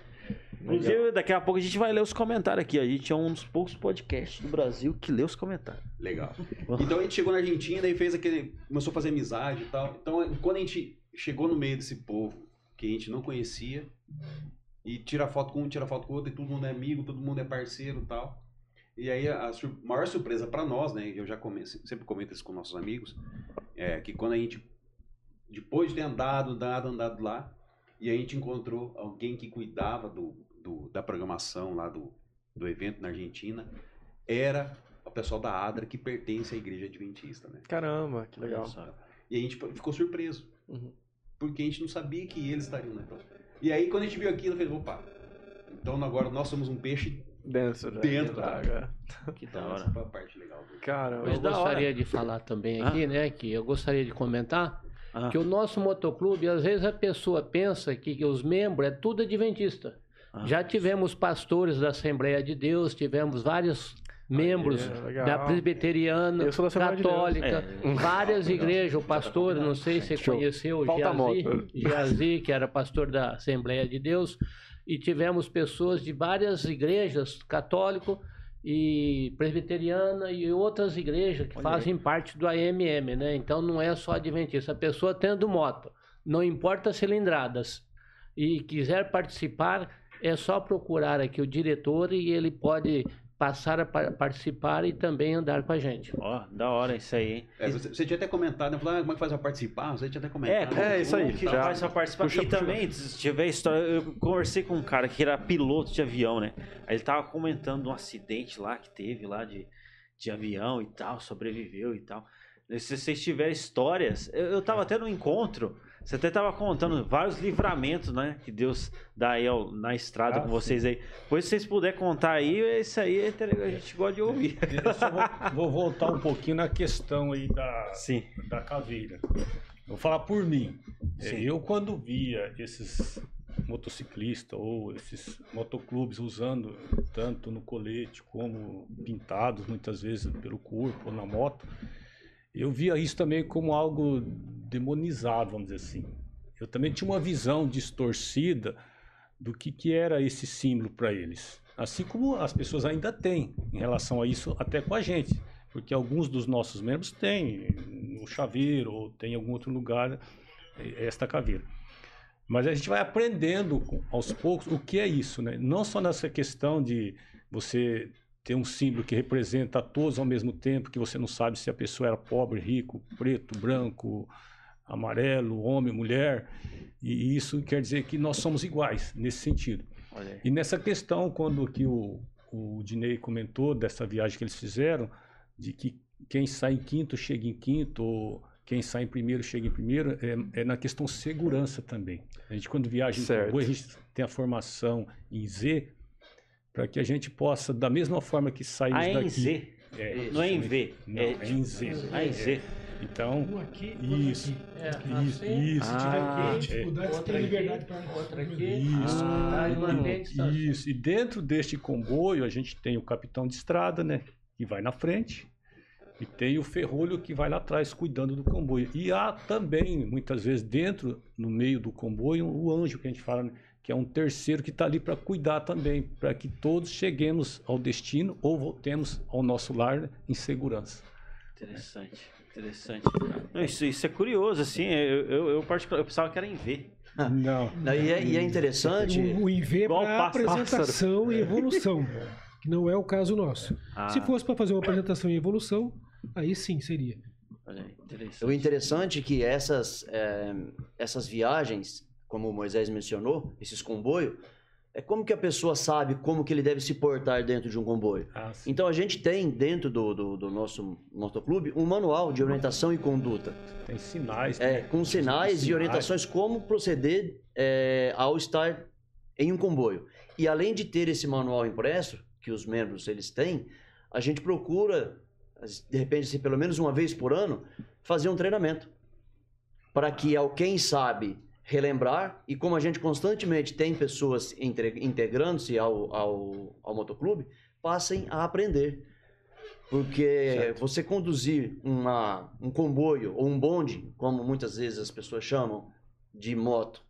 Inclusive, daqui a pouco a gente vai ler os comentários aqui. A gente é um dos poucos podcasts do Brasil que lê os comentários. Legal. Então a gente chegou na Argentina e fez aquele. começou a fazer amizade e tal. Então, quando a gente chegou no meio desse povo que a gente não conhecia, e tira foto com um, tira foto com o outro, e todo mundo é amigo, todo mundo é parceiro e tal. E aí a sur- maior surpresa pra nós, né? Eu já sempre comento isso com nossos amigos, é que quando a gente, depois de ter andado, andado, andado lá, e a gente encontrou alguém que cuidava do, do- da programação lá do, do evento na Argentina, era o pessoal da ADRA que pertence à igreja adventista, né? Caramba, que legal. E a gente ficou surpreso. Uhum. Porque a gente não sabia que eles estariam, né? E aí, quando a gente viu aquilo, eu falei, opa, então agora nós somos um peixe Dentro? Dentro da água. Que da hora. essa foi a parte legal. do- Caramba. Eu da hora. gostaria de falar também aqui, né, que eu gostaria de comentar Ah, que o nosso motoclube, às vezes a pessoa pensa que, que os membros é tudo adventista. Ah. Já tivemos pastores da Assembleia de Deus, tivemos vários membros é, legal. da Presbiteriana, da Assembleia de. Católica, É. várias igrejas. O pastor, não sei se você conheceu Geazi. Geazi, que era pastor da Assembleia de Deus, e tivemos pessoas de várias igrejas, católico e presbiteriana e outras igrejas que Olha fazem parte do AMM, né? Então não é só adventista. A pessoa tendo moto, não importa as cilindradas, e quiser participar, é só procurar aqui o diretor e ele pode passar a pa- participar e também andar com a gente. Ó, da hora isso aí, hein? É, você, você tinha até comentado, né? Falou, ah, como é que faz pra participar? Você tinha até comentado. como- É, isso aí, que já. faz pra participar. Puxa, e puxa. também, se tiver história, eu conversei com um cara que era piloto de avião, né? Aí ele tava comentando um acidente lá que teve lá de, de avião e tal, sobreviveu e tal. Se vocês tiverem histórias, eu, eu tava até no encontro, você até tava contando vários livramentos, né? Que Deus dá aí ao- na estrada Ah, com vocês aí. Pois se vocês puderem contar aí, isso aí é a gente gosta de ouvir. Eu só vou, vou voltar um pouquinho na questão aí da, Sim. da caveira. Vou falar por mim. É, Sim. Eu, quando via esses motociclistas ou esses motoclubes usando tanto no colete como pintados muitas vezes pelo corpo ou na moto, eu via isso também como algo demonizado, vamos dizer assim. Eu também tinha uma visão distorcida do que, que era esse símbolo para eles. Assim como as pessoas ainda têm em relação a isso, até com a gente. Porque alguns dos nossos membros têm no chaveiro ou tem em algum outro lugar eh, esta caveira. Mas a gente vai aprendendo aos poucos o que é isso, né? Não só nessa questão de você ter um símbolo que representa a todos ao mesmo tempo, que você não sabe se a pessoa era pobre, rico, preto, branco, amarelo, homem, mulher. E isso quer dizer que nós somos iguais nesse sentido. E nessa questão, quando que o, o Dinei comentou dessa viagem que eles fizeram, de que quem sai em quinto chega em quinto, ou quem sai em primeiro chega em primeiro, é, é na questão segurança também. A gente, quando viaja em a gente tem a formação em Z, para que a gente possa, da mesma forma que saímos A em daqui... Z, É, não é em V. Não, é, é em Z. A em Z. Então, Um aqui, isso, outro É, isso, assim, isso. Ah, aqui. Dificuldade, você outra aqui, liberdade para outra aqui. Isso. Ah, E- e mantém a distância. Isso. E dentro deste comboio, a gente tem o capitão de estrada, né? Que vai na frente. E tem o ferrolho que vai lá atrás, cuidando do comboio. E há também, muitas vezes, dentro, no meio do comboio, o anjo que a gente fala, né? Que é um terceiro que está ali para cuidar também, para que todos cheguemos ao destino ou voltemos ao nosso lar em segurança. Interessante, interessante. Não, isso, isso é curioso, assim, eu, eu, eu, particular, eu pensava que era em V. Não. E é, e é interessante. O, o IV é para pássaro. apresentação e evolução, que não é o caso nosso. Ah. Se fosse para fazer uma apresentação e evolução, aí sim seria. Olha aí, interessante. O interessante é que essas, eh, essas viagens, como o Moisés mencionou, esses comboios, é como que a pessoa sabe como que ele deve se portar dentro de um comboio. Ah. Então a gente tem dentro do, do, do nosso motoclube um manual de orientação e conduta. Tem sinais. É, né? com sinais e orientações como proceder é, ao estar em um comboio. E além de ter esse manual impresso, que os membros eles têm, a gente procura, de repente, assim, pelo menos uma vez por ano, fazer um treinamento. Para que ao quem sabe relembrar, e como a gente constantemente tem pessoas integrando-se ao, ao, ao motoclube, passem a aprender. Porque você conduzir uma, um comboio ou um bonde, como muitas vezes as pessoas chamam de moto,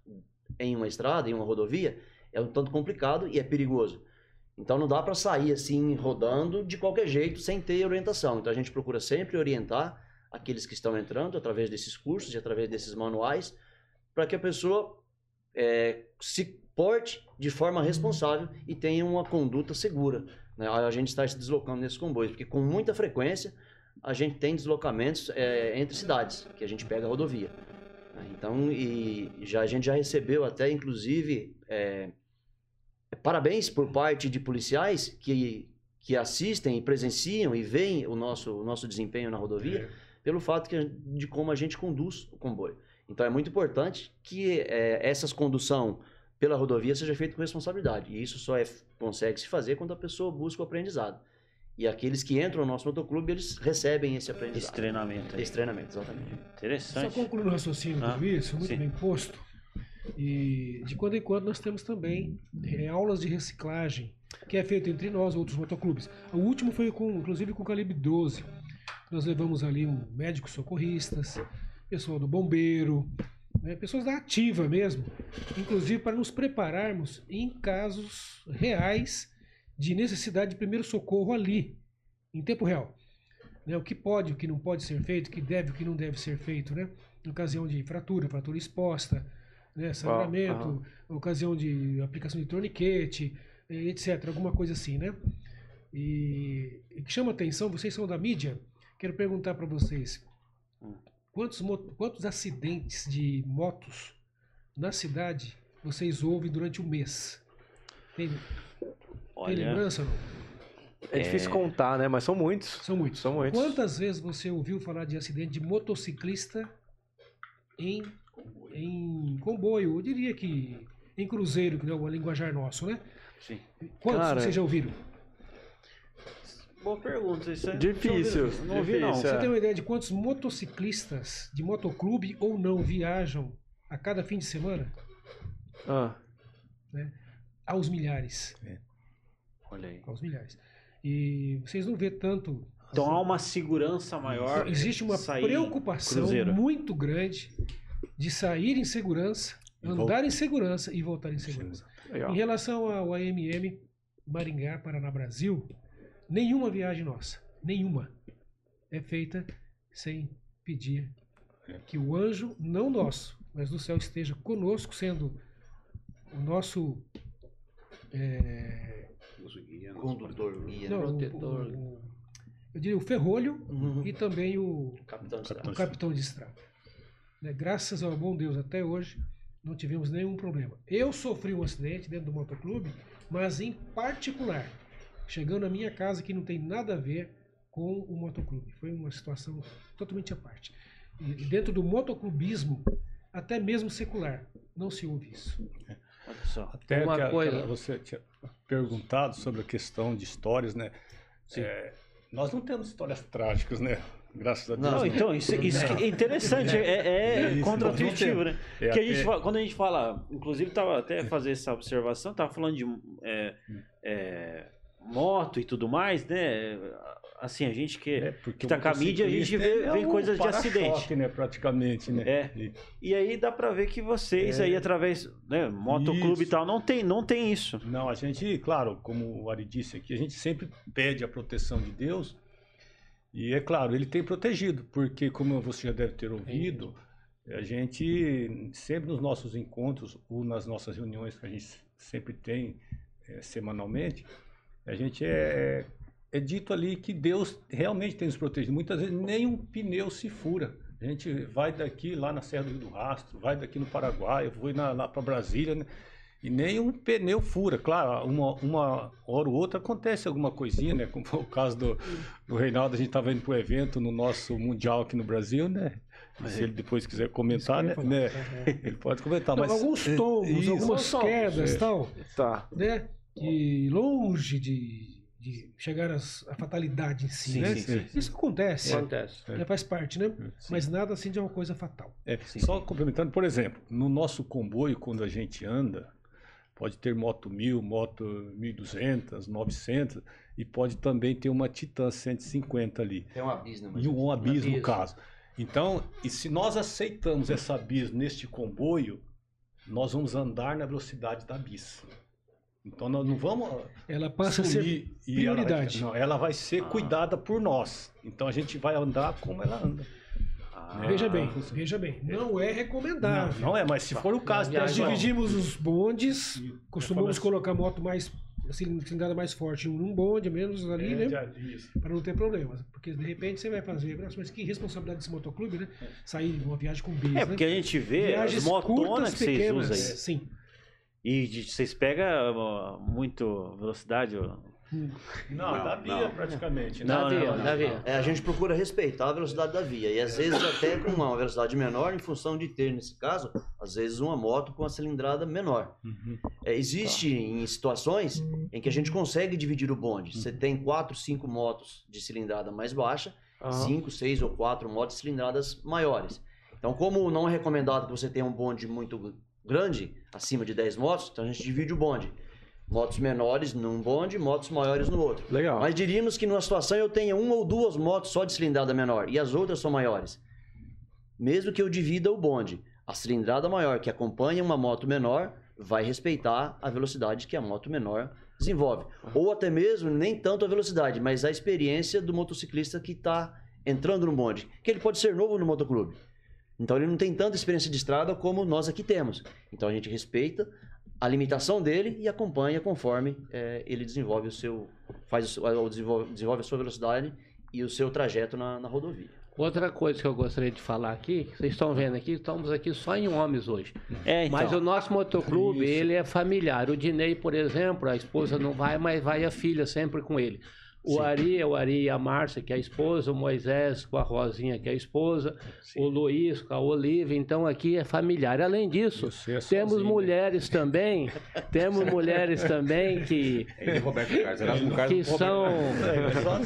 em uma estrada, em uma rodovia, é um tanto complicado e é perigoso. Então não dá para sair assim rodando de qualquer jeito sem ter orientação. Então a gente procura sempre orientar aqueles que estão entrando através desses cursos e através desses manuais para que a pessoa é, se porte de forma responsável e tenha uma conduta segura. Né? A gente está se deslocando nesses comboios, porque com muita frequência a gente tem deslocamentos é, entre cidades, que a gente pega a rodovia. né? Então, e já, a gente já recebeu até, inclusive, é, parabéns por parte de policiais que, que assistem e presenciam e veem o nosso, o nosso desempenho na rodovia pelo fato que, de como a gente conduz o comboio. Então é muito importante que é, essas condução pela rodovia seja feita com responsabilidade. E isso só é, consegue se fazer quando a pessoa busca o aprendizado. E aqueles que entram no nosso motoclube, eles recebem esse aprendizado. Esse treinamento aí. Esse treinamento, exatamente. Só Interessante. concluindo o raciocínio do Ah, Luiz, muito sim. bem posto. E de quando em quando nós temos também eh, aulas de reciclagem, que é feito entre nós, outros motoclubes. O último foi com, inclusive com o Calibre 12. Nós levamos ali um médicos socorristas, pessoal do bombeiro, né, pessoas da ativa mesmo, inclusive para nos prepararmos em casos reais de necessidade de primeiro socorro ali, em tempo real. Né, o que pode, o que não pode ser feito, o que deve, o que não deve ser feito, né? Em ocasião de fratura, fratura exposta, né, sangramento, ocasião de aplicação de torniquete, eh, etc. Alguma coisa assim, né? E, e que chama atenção, vocês são da mídia, quero perguntar para vocês, quantos, quantos acidentes de motos na cidade vocês ouvem durante o mês? Tem, tem Olha, lembrança ou não? É difícil contar, né? Mas são muitos. São muitos. São muitos. Quantas vezes você ouviu falar de acidente de motociclista em, em comboio? Eu diria que em cruzeiro, que é o linguajar nosso, né? sim. Quantos Cara, vocês já ouviram? Boa pergunta. Isso é... Difícil, Não ouvi, não. Você É. tem uma ideia de quantos motociclistas de motoclube ou não viajam a cada fim de semana? Ah, Aos milhares. Olha aí. Aos milhares. E vocês não vê tanto. Então há uma segurança maior. Existe uma sair preocupação cruzeiro. muito grande de sair em segurança, andar em segurança e voltar em segurança. legal. Em relação ao AMM Maringá, Paraná, Brasil, nenhuma viagem nossa, nenhuma, é feita sem pedir que o anjo, não nosso, mas do céu esteja conosco, sendo o nosso. é, Nosso guia, nosso Condutor, guia. não, o- protetor. o- eu diria o ferrolho Uhum. e também o, Capitão de o capitão de estrada. Né, Graças ao bom Deus, até hoje, não tivemos nenhum problema. Eu sofri um acidente dentro do motoclube, mas em particular, chegando à minha casa que não tem nada a ver com o motoclube. Foi uma situação totalmente à parte. E dentro do motoclubismo, até mesmo secular, não se ouve isso. Olha só. Até Uma que a- coisa- aquela- você tinha perguntado sobre a questão de histórias, né? É, nós não temos histórias trágicas, né? Graças a Deus. Não, né? então, isso, isso que é interessante, é, é Isso, contra-intuitivo, né? É, Porque a gente fala- quando a gente fala, inclusive tava até fazer essa observação, tava falando de é, Hum. é, moto e tudo mais, né? assim, a gente que, É, porque que tá com a mídia, a gente vê, é vê um coisas de acidente. né, praticamente, né? É. E- E aí dá pra ver que vocês É. aí, através, né, motoclube e tal, não tem, não tem isso. Não, a gente, claro, como o Ari disse aqui, a gente sempre pede a proteção de Deus. E é claro, ele tem protegido, porque como você já deve ter ouvido, a gente sempre nos nossos encontros ou nas nossas reuniões que a gente sempre tem eh, semanalmente, a gente é, é dito ali que Deus realmente tem nos protegido. Muitas vezes nem um pneu se fura. A gente vai daqui lá na Serra do Rio do Rastro, vai daqui no Paraguai, eu vou na- lá para Brasília, né? E nem um pneu fura. Claro, uma, uma hora ou outra acontece alguma coisinha, né? Como foi o caso do, do Reinaldo, a gente estava indo para o evento no nosso Mundial aqui no Brasil, né? Se ele depois quiser comentar, né? Né? Ele pode comentar, Não, mas... alguns tombos, Isso. algumas Tombos, quedas é. e tal, Tá. né? Que longe de, de chegar às- à fatalidade em si, Sim, né? sim, sim. Isso acontece, Acontece. né? faz parte, né? Sim. Mas nada assim de uma coisa fatal. É, só complementando, por exemplo, no nosso comboio, quando a gente anda, pode ter moto 1000, moto 1200, 900 e pode também ter uma Titan 150 ali. Tem uma bis, né? E um abis, no Abis. caso. Então, e se nós aceitamos essa bis neste comboio, nós vamos andar na velocidade da bis. Então, nós não vamos Ela passa a ser sumir e ela vai- prioridade. não, ela vai ser Ah. cuidada por nós. Então, a gente vai andar como ela anda. Ah, Veja bem, funciona. veja bem, não é recomendável. Não, não é, mas se for o caso, Nós dividimos os bondes, costumamos assim- colocar moto mais assim, cilindrada mais forte num bonde, menos ali, É, né? Para não ter problemas. Porque de repente você vai fazer, nossa, mas que responsabilidade desse motoclube, né? Sair de uma viagem com bis, É, né? porque a gente vê as Viagens motonas curtas, que vocês pequenas. usam aí. Sim. E de- vocês pegam muito velocidade? Não, Não, da via não. praticamente. Não, Da não, via, não, da via. É, a gente procura respeitar a velocidade da via. E às vezes até com uma velocidade menor, em função de ter, nesse caso, às vezes uma moto com uma cilindrada menor. Uhum. É, existe em situações em que a gente consegue dividir o bonde. Você tem quatro, cinco motos de cilindrada mais baixa, cinco, seis ou quatro motos de cilindradas maiores. Então, como não é recomendado que você tenha um bonde muito grande, acima de 10 motos, então a gente divide o bonde. Motos menores num bonde, motos maiores no outro. Legal. Mas diríamos que numa situação eu tenha uma ou duas motos só de cilindrada menor e as outras são maiores. Mesmo que eu divida o bonde, a cilindrada maior que acompanha uma moto menor vai respeitar a velocidade que a moto menor desenvolve. Ou até mesmo nem tanto a velocidade, mas a experiência do motociclista que está entrando no bonde. Que ele pode ser novo no motoclube. Então ele não tem tanta experiência de estrada como nós aqui temos. Então a gente respeita a limitação dele e acompanha conforme eh, ele desenvolve o seu faz o seu- o desenvolve, desenvolve a sua velocidade e o seu trajeto na, na rodovia. Outra coisa que eu gostaria de falar aqui, vocês estão vendo aqui, estamos aqui só em homens hoje. É, então. Mas o nosso motoclube, Isso. ele é familiar. O Dinei, por exemplo, a esposa não vai, mas vai a filha sempre com ele. O Ari é o Ari e a Márcia, que é a esposa, o Moisés com a Rosinha, que é a esposa, o Luiz com a Olivia, então aqui é familiar. Além disso, é temos sozinho, né? mulheres também, temos mulheres também que, Ele e Roberto Carlos. Erasmo Carlos que são,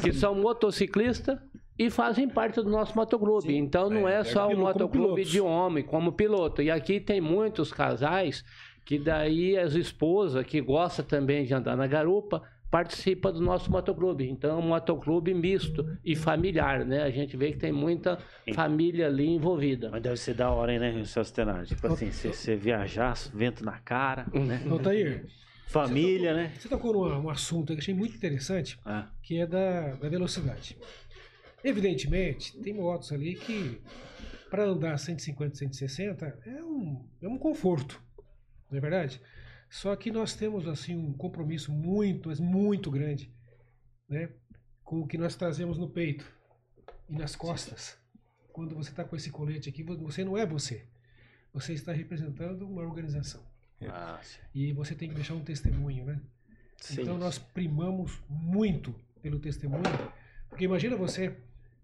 que são motociclistas e fazem parte do nosso motoclube. então não é, é, só um motoclube de homem, como piloto. E aqui tem muitos casais que daí as esposas que gostam também de andar na garupa participa do nosso motoclube. Então é um motoclube misto e familiar, né? A gente vê que tem muita família ali envolvida. Mas deve ser da hora, hein, né, Celso Tenari? Tipo assim, você, você viajar, vento na cara, né? Altair, Família, né? você tocou num um assunto que eu achei muito interessante, Ah, que é da, da velocidade. Evidentemente, tem motos ali que, para andar 150, 160, é um, é um conforto, não é verdade? Só que nós temos assim um compromisso muito, mas muito grande, né, com o que nós trazemos no peito e nas costas. Quando você está com esse colete aqui, você não é você. Você está representando uma organização. ah, sim. E você tem que deixar um testemunho, né? Sim. Então nós primamos muito pelo testemunho, porque imagina você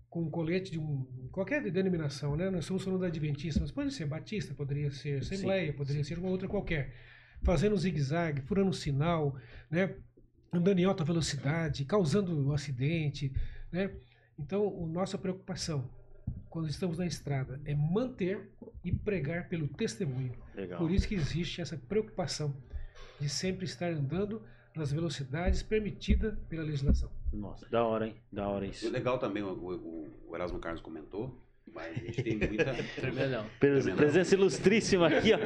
com um colete de um, qualquer denominação, né? Nós estamos falando da Adventista, mas pode ser Batista, poderia ser Assembleia, poderia ser uma outra qualquer, fazendo zigue-zague, furando sinal, né? Andando em alta velocidade, causando um acidente, né? Então, a nossa preocupação quando estamos na estrada é manter e pregar pelo testemunho. Legal. Por isso que existe essa preocupação de sempre estar andando nas velocidades permitidas pela legislação. Nossa, da hora, hein? Da hora E isso. legal também, o, o- o Erasmo Carlos comentou, mas a gente tem muita. Tremendão. Presença ilustríssima aqui, ó.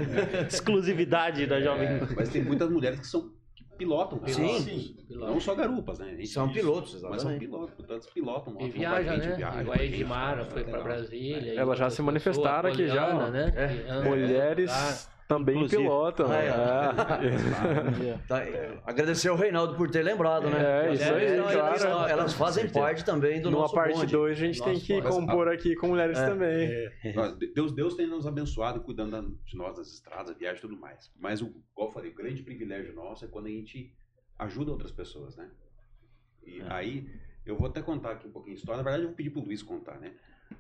Exclusividade da Jovem. É, mas tem muitas mulheres que são que pilotam carros. Sim. Não só garupas, né? A gente- São pilotos, Mas são exatamente. pilotos, portanto, pilotam. E viaja, gente, né? viaja Igual a Edmara tá, foi pra legal. Brasília. Elas já se manifestaram aqui já. Né? É, Mulheres Ah, também Inclusive. pilotam. Ah, é. é. Tá, é, agradecer ao Reinaldo por ter lembrado, né? É, isso aí, Então, elas, claro. elas fazem parte também do Numa nosso parte bonde. 2 a gente tem que bonde. compor aqui com mulheres É. também. Nós- Deus, Deus tem nos abençoado cuidando da- de nós, das estradas, viagens e tudo mais. Mas, o, igual eu falei, o grande privilégio nosso é quando a gente ajuda outras pessoas, né? E É. aí, eu vou até contar aqui um pouquinho de história. Na verdade, eu vou pedir pro Luiz contar, né?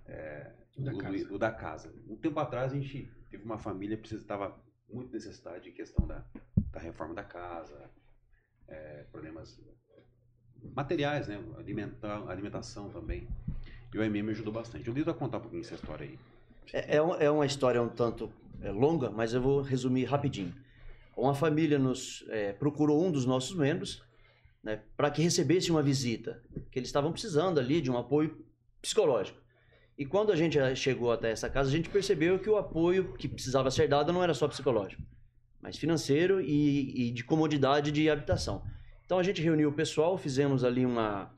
É, O da o. Luiz- o da casa. Um tempo atrás, a gente teve uma família que precisava muito necessidade em questão da, da reforma da casa, é, problemas materiais, né? Alimentar, alimentação também. E o MM ajudou bastante. O vai contar um pouquinho essa história aí. É, é uma- é uma história um tanto é, longa, mas eu vou resumir rapidinho. Uma família nos é, procurou um dos nossos membros né, para que recebesse uma visita, que eles estavam precisando ali de um apoio psicológico. E quando a gente eh, chegou até essa casa, a gente percebeu que o apoio que precisava ser dado não era só psicológico, mas financeiro e, e de comodidade de habitação. Então a gente reuniu o pessoal, fizemos ali uma,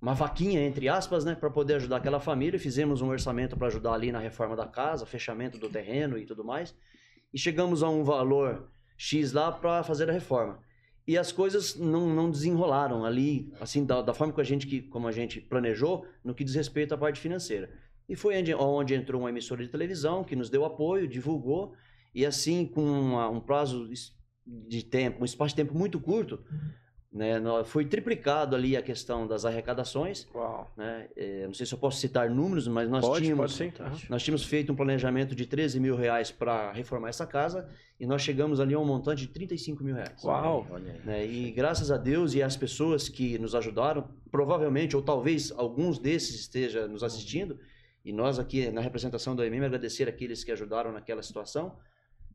uma vaquinha, entre aspas, né, para poder ajudar aquela família. Fizemos um orçamento para ajudar ali na reforma da casa, fechamento do terreno e tudo mais. E chegamos a um valor X lá para fazer a reforma. E as coisas não, não desenrolaram ali, assim, da, da forma que a gente, que, como a gente planejou, no que diz respeito à parte financeira. E foi onde, onde entrou uma emissora de televisão que nos deu apoio, divulgou, e assim, com uma- um prazo de tempo, um espaço de tempo muito curto, né, foi triplicado ali a questão das arrecadações. Uau. Né? É, não sei se eu posso citar números, mas nós Pode, tínhamos pode sim. Aham. nós tínhamos feito um planejamento de 13 mil reais para reformar essa casa e nós chegamos ali a um montante de 35 mil reais. Uau. Né? E graças a Deus e às pessoas que nos ajudaram, provavelmente, ou talvez alguns desses estejam nos assistindo, e nós aqui na representação do MM agradecer aqueles que ajudaram naquela situação,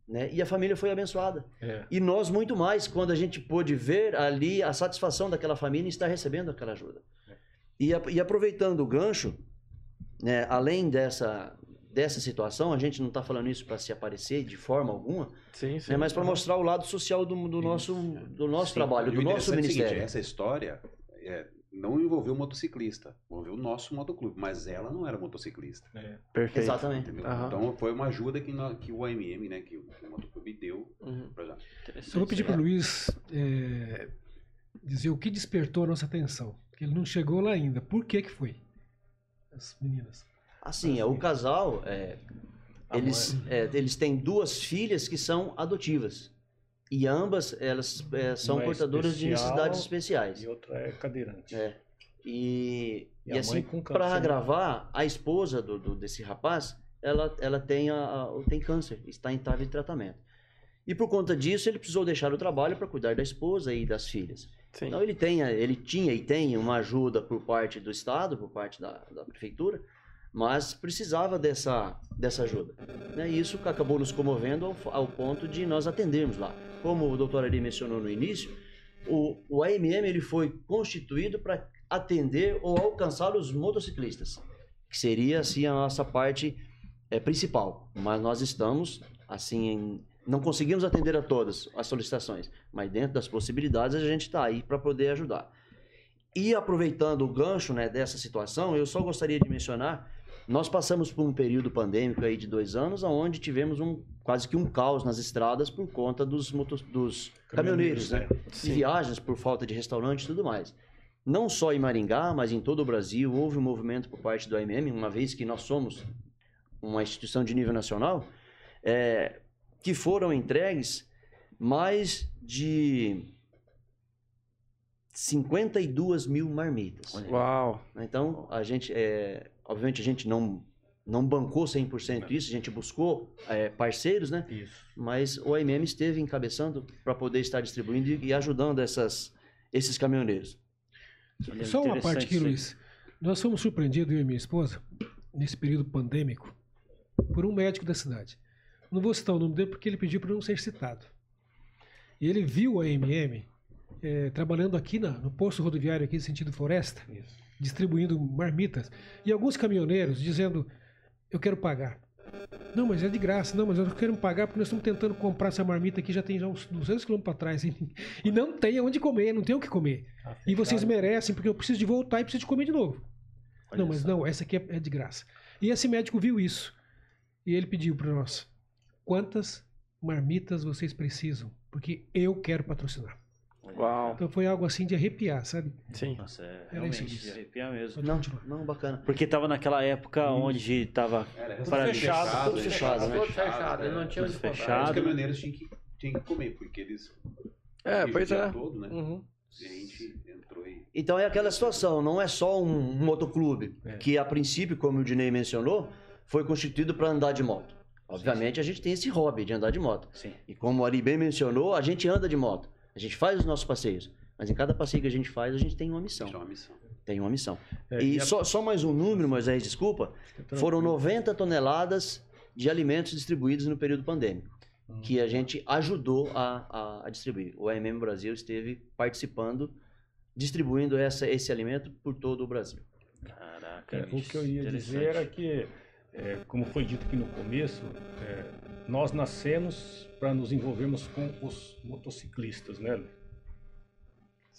né? e a família foi abençoada. É. E nós muito mais, quando a gente pôde ver ali a satisfação daquela família em estar recebendo aquela ajuda. E, a- e aproveitando o gancho, né, além dessa, dessa situação, a gente não está falando isso para se aparecer de forma alguma, Sim, sim. né, mas para mostrar o lado social do, do nosso, do nosso Sim, trabalho, e do nosso é o seguinte, ministério. essa história é, não envolveu o motociclista, envolveu o nosso motoclube, mas ela não era motociclista. Perfeito. Exatamente. Aham. Então foi uma ajuda que, que o AMM, né, que o, que o motoclube deu Uhum. Eu vou pedir para o Luiz é, dizer o que despertou a nossa atenção. Porque ele não chegou lá ainda. Por que que foi? As meninas. Assim, é, o casal, é, eles, é, eles têm duas filhas que são adotivas. E ambas, elas é, são Uma é portadoras de necessidades especiais. E outra é cadeirante. É. E, E e, assim, para né? gravar, a esposa do, do- desse rapaz, ela, ela tem, a, a- tem câncer, está em estágio de tratamento. E por conta disso, ele precisou deixar o trabalho para cuidar da esposa e das filhas. Sim. Então ele, tem, ele tinha e tem uma ajuda por parte do Estado, por parte da, da prefeitura, mas precisava dessa, dessa ajuda. Né? E isso acabou nos comovendo ao, ao ponto de nós atendermos lá. Como o doutor Ari mencionou no início, o, o AMM ele foi constituído para atender ou alcançar os motociclistas, que seria assim a nossa parte é, principal. Mas nós estamos assim em- não conseguimos atender a todas as solicitações, mas dentro das possibilidades a gente está aí para poder ajudar. E aproveitando o gancho né, dessa situação, eu só gostaria de mencionar, nós passamos por um período pandêmico aí de dois anos, onde tivemos um quase que um caos nas estradas por conta dos, motos, dos caminhoneiros, né? de viagens por falta de restaurante e tudo mais. Não só em Maringá, mas em todo o Brasil, houve um movimento por parte do AMM, uma vez que nós somos uma instituição de nível nacional, é, que foram entregues mais de 52 mil marmitas. Uau. Então, a gente, é, obviamente, a gente não, não bancou 100% isso, a gente buscou é, parceiros, né? Isso. mas o AMM esteve encabeçando para poder estar distribuindo e e ajudando essas, esses caminhoneiros. Olha, Só uma parte aqui, Luiz. Nós fomos surpreendidos, eu e minha esposa, nesse período pandêmico, por um médico da cidade. Não vou citar o nome dele porque ele pediu para não ser citado. E ele viu a AMM é, trabalhando aqui na- no posto rodoviário, aqui no sentido floresta, distribuindo marmitas. E alguns caminhoneiros dizendo: Eu quero pagar. Não, mas é de graça. Não, mas eu quero pagar porque nós estamos tentando comprar essa marmita aqui já tem já uns 200 quilômetros para trás. E, e não tem onde comer, não tem o que comer. Tá E vocês merecem, porque eu preciso de voltar e preciso de comer de novo. Olha não, mas não, essa aqui é, é de graça. E esse médico viu isso. E ele pediu para nós: quantas marmitas vocês precisam? Porque eu quero patrocinar. Uau. Então foi algo assim de arrepiar, sabe? Sim. Nossa, é Era realmente isso. de arrepiar mesmo. Não, não, bacana. Porque tava naquela época onde tava Era Tudo restaurante fechado, tudo fechado, né? Tudo fechado, é. não tinha onde Tudo fechado. Os caminhoneiros tinham que, tinham que comer, porque eles. É, pois é. todo, né? Uhum. A gente entrou e. Então é aquela situação, não é só um, motoclube, É. que a princípio, como o Dinei mencionou, foi constituído para andar de moto. Obviamente a gente tem esse hobby de andar de moto. Sim. E como o Ari bem mencionou, a gente anda de moto. A gente faz os nossos passeios. Mas em cada passeio que a gente faz, a gente tem uma missão. Isso é uma missão. Tem uma missão. É, e e a- só, só mais um número, Moisés, desculpa. Foram 90 toneladas de alimentos distribuídos no período pandêmico, Hum. que a gente ajudou a, a- a distribuir. O AMM Brasil esteve participando, distribuindo essa, esse alimento por todo o Brasil. Caraca. É, o que eu ia dizer era que, é, como foi dito aqui no começo, é, nós nascemos para nos envolvermos com os motociclistas, né? Lê?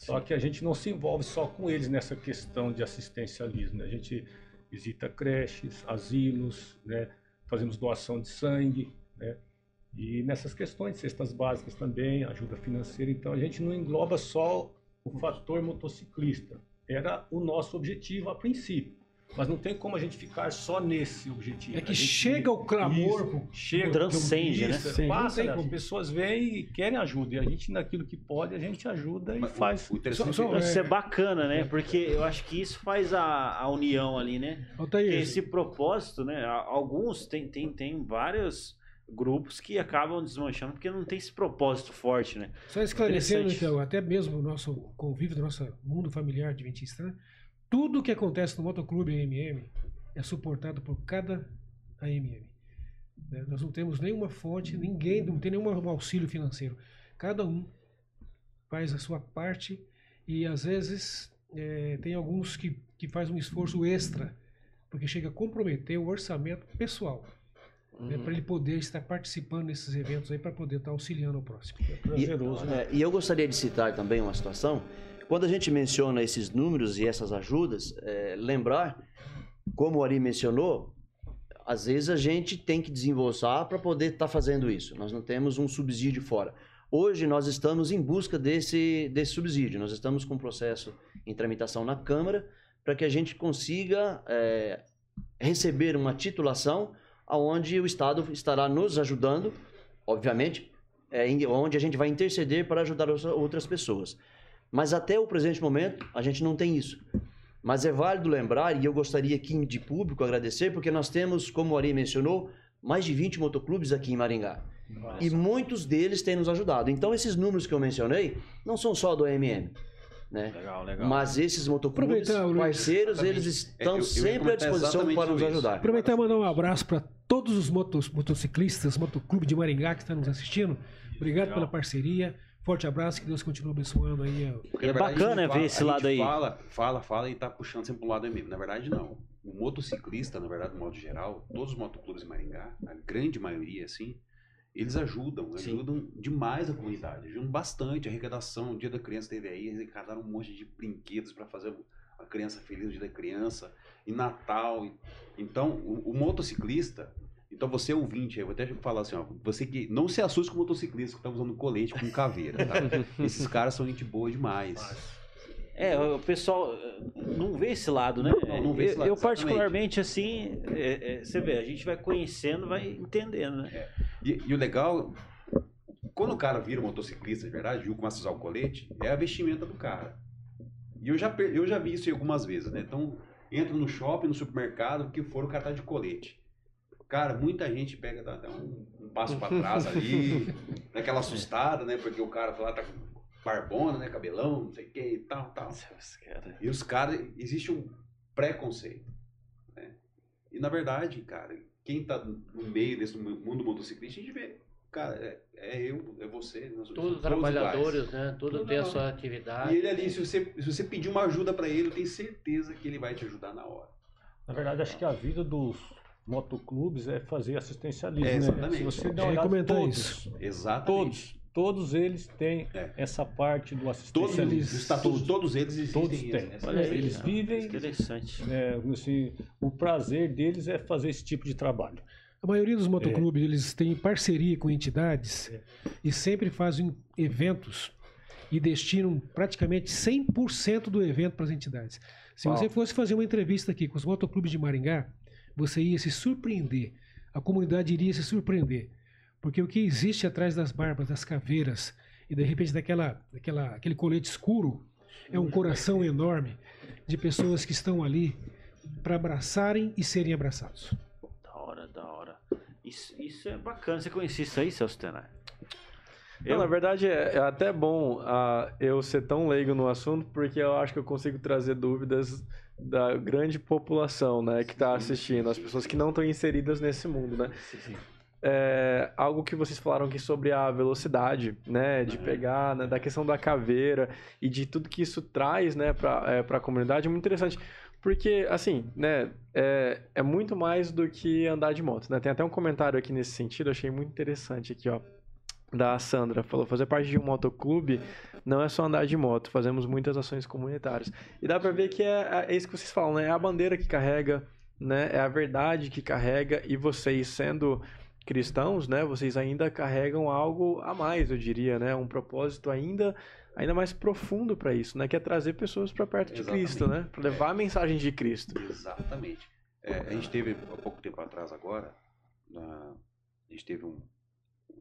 Só que a gente não se envolve só com eles nessa questão de assistencialismo. né? A gente visita creches, asilos, né? fazemos doação de sangue, né? e nessas questões, cestas básicas também, ajuda financeira. Então a gente não engloba só o fator motociclista. Era o nosso objetivo a princípio. Mas não tem como a gente ficar só nesse objetivo. É que gente- chega o clamor. Isso, chega, Transcende, né? Isso, Sim. Passa, tem as pessoas vêm e querem ajuda. E a gente, naquilo que pode, a gente ajuda e Mas faz. O, o interessante Só- só- é Isso é bacana, né? Porque eu acho que isso faz a, a união ali, né? Esse propósito, né? Alguns tem, tem, tem vários grupos que acabam desmanchando porque não tem esse propósito forte, né? Só esclarecendo, então, até mesmo o nosso convívio do nosso mundo familiar adventista, né? Tudo que acontece no motoclube AMM é suportado por cada AMM. né? Nós não temos nenhuma fonte, ninguém, não tem nenhum auxílio financeiro. Cada um faz a sua parte e às vezes eh, tem alguns que, que faz um esforço extra, porque chega a comprometer o orçamento pessoal. né, para ele poder estar participando desses eventos aí, para poder estar auxiliando o próximo. É prazeroso, né? É, e eu gostaria de citar também uma situação. Quando a gente menciona esses números e essas ajudas, é, lembrar, como o Ari mencionou, às vezes a gente tem que desembolsar para poder estar fazendo isso. Nós não temos um subsídio fora. Hoje nós estamos em busca desse, desse subsídio. Nós estamos com um processo em tramitação na Câmara para que a gente consiga é, receber uma titulação aonde o Estado estará nos ajudando, obviamente, é, onde a gente vai interceder para ajudar outras pessoas. Mas até o presente momento, a gente não tem isso. Mas é válido lembrar, e eu gostaria aqui de público agradecer, porque nós temos, como o Ari mencionou, mais de 20 motoclubes aqui em Maringá. E muitos deles têm nos ajudado. Então, esses números que eu mencionei não são só do AMM. Né? Legal, legal. Mas esses motoclubes, parceiros, eles É, estão eu- eu ia sempre à disposição para nos ajudar. Aproveitar e mandar um abraço para todos os motos, motociclistas, motoclube de Maringá que estão nos assistindo. Obrigado Legal. pela parceria. Forte abraço, que Deus continue abençoando aí. Porque, É verdade, bacana a gente ver fala- esse lado aí. Fala, fala, fala e tá puxando sempre pro lado mesmo. Na verdade, não. O motociclista, na verdade, no modo geral, todos os motoclubes em Maringá, a grande maioria, assim, eles ajudam, Sim. ajudam demais a comunidade, ajudam bastante. A arrecadação, o Dia da Criança teve aí, eles arrecadaram um monte de brinquedos para fazer a criança feliz, o Dia da Criança, e Natal. e- Então, o, o motociclista, então você ouvinte, eu vou até falar assim, ó, você que não se assuste com o motociclista que tá usando colete com caveira, tá? Esses caras são gente boa demais. É, o pessoal eh, não vê esse lado, né? Não, não vê esse Eu- lado, eu, exatamente. particularmente, assim, é, é, você vê, a gente vai conhecendo, vai entendendo, né? E, e o legal, quando o cara vira motociclista de verdade, e começa a usar o colete, é a vestimenta do cara. E eu já, eu já vi isso algumas vezes, né? Então, entra no shopping, no supermercado, o que for, o cara tá de colete. Cara, muita gente pega, dá, dá um, um passo pra trás ali, dá aquela assustada, né? Porque o cara lá tá com barbona, né? Cabelão, não sei o que e tal, tal. E os caras, existe um preconceito. Né? E na verdade, cara, quem tá no meio desse mundo motociclista, a gente vê cara, é, é eu, é você. nós- Todos trabalhadores, iguais. né? Tudo Tudo tem a sua atividade. E ele ali, se você, se você pedir uma ajuda pra ele, eu tenho certeza que ele vai te ajudar na hora. Na verdade, acho que a vida dos motoclubes é fazer assistencialismo, É, né? exatamente. Se você der Eu uma olhada, comentar todos, isso. Exatamente. todos, todos eles têm É. essa parte do Todos assistencialismo. eles, os estatutos, todos eles existem. Todos têm. aí, Eles ó, vivem- Interessante. É, assim, o prazer deles é fazer esse tipo de trabalho. A maioria dos motoclubes, eles têm parceria com entidades e sempre fazem eventos e destinam praticamente 100% do evento para as entidades. Se Uau. você fosse fazer uma entrevista aqui com os motoclubes de Maringá, você ia se surpreender. A comunidade iria se surpreender. Porque o que existe atrás das barbas, das caveiras e de repente daquela, daquela, aquele colete escuro é um coração enorme de pessoas que estão ali para abraçarem e serem abraçados. Da hora, da hora. Isso, isso é bacana. Você conhecia isso aí, Celso Não, na verdade, é, é até bom ah, eu ser tão leigo no assunto, porque eu acho que eu consigo trazer dúvidas da grande população, né, que está assistindo, as pessoas que não estão inseridas nesse mundo, né? É, algo que vocês falaram aqui sobre a velocidade, né, de pegar, né, da questão da caveira e de tudo que isso traz, né, para é, a comunidade é muito interessante, porque assim, né, é, é muito mais do que andar de moto, né? Tem até um comentário aqui nesse sentido, eu achei muito interessante aqui, ó da Sandra, falou, fazer parte de um motoclube não é só andar de moto, fazemos muitas ações comunitárias. E dá pra ver que é, é isso que vocês falam, né? É a bandeira que carrega, né? É a verdade que carrega e vocês sendo cristãos, né? Vocês ainda carregam algo a mais, eu diria, né? Um propósito ainda ainda mais profundo para isso, né? Que é trazer pessoas para perto de Exatamente. Cristo, né? Para levar a mensagem de Cristo. Exatamente. É, a gente teve, há pouco tempo atrás agora, na- a gente teve um,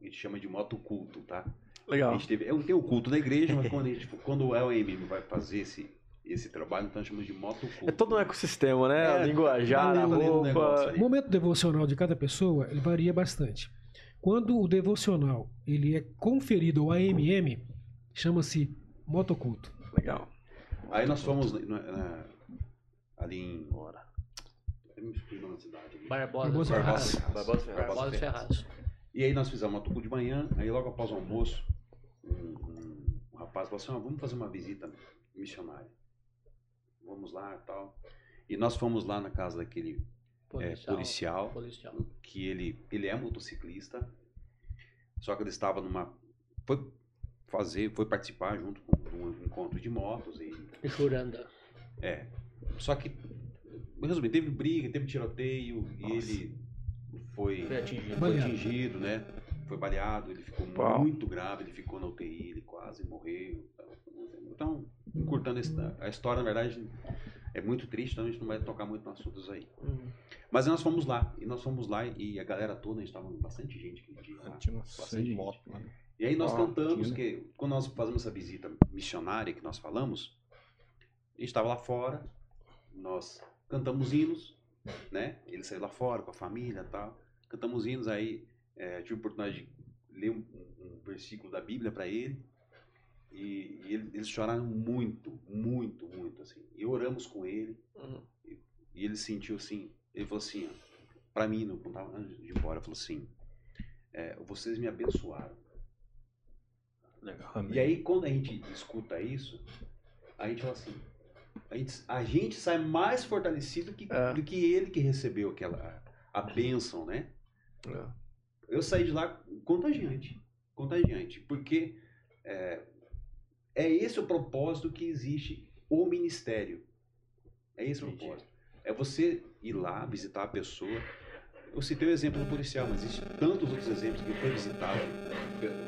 gente chama de motoculto, tá? A Legal. gente teve, é um, tem o culto na igreja, mas quando, a gente, quando o LMM vai fazer esse, esse trabalho, então chamamos de motoculto. É todo um eccosistema, né? É, a linguajar, a tá dentro do negócio roupa. O momento devocional de cada pessoa ele varia bastante. Quando o devocional ele é conferido ao AMM, chama-se motoculto. Legal. Aí nós fomos na- na- ali em. Ora. Eu me esqueci o nome da cidade. ali. Barbosa, Barbosa Ferraz. Ferraz. Barbosa Ferraz. Barbosa Ferraz. E aí nós fizemos uma tucu de manhã, aí logo após o almoço, um, um- um rapaz falou assim, "Ó, vamos fazer uma visita missionária. Vamos lá e tal. E nós fomos lá na casa daquele é, policial, policial. que ele, ele é motociclista, só que ele estava numa... Foi fazer, foi participar junto com um encontro de motos e Juranda. é. Só que, resumindo, teve briga, teve tiroteio e ele foi, Foi atingido. foi atingido, né? Foi baleado, ele ficou Uau. muito grave, ele ficou na UTI, ele quase morreu. Então, encurtando a histó- a história, na verdade, é muito triste, então a gente não vai tocar muito nos assuntos aí. Mas nós fomos lá, e nós fomos lá, e a galera toda, a gente tava bastante gente aquele dia lá. Tinha Bastante 100 gente. motos lá. né? E aí nós Ah, cantamos, tinha, né? que quando nós fazemos essa visita missionária que nós falamos, a gente estava lá fora, nós cantamos hinos, né? Ele saiu lá fora com a família e tal. Cantamos hinos, aí é, tive a oportunidade de ler um, um versículo da Bíblia para ele. E, e ele- eles choraram muito, muito, muito, assim. E oramos com ele. Uhum. E, e ele sentiu assim, ele falou assim, para mim, não estava antes de ir embora, falou assim, é, vocês me abençoaram. Legal. Amém. E aí, quando a gente escuta isso, a gente fala assim: a gente, a gente sai mais fortalecido que, É. do que ele que recebeu aquela a bênção, né? É. Eu saí de lá contagiante, contagiante, porque é, é esse o propósito que existe o ministério. É esse o Entendi. propósito. É você ir lá visitar a pessoa. Eu citei o exemplo do policial, mas existem tantos outros exemplos que foi visitado,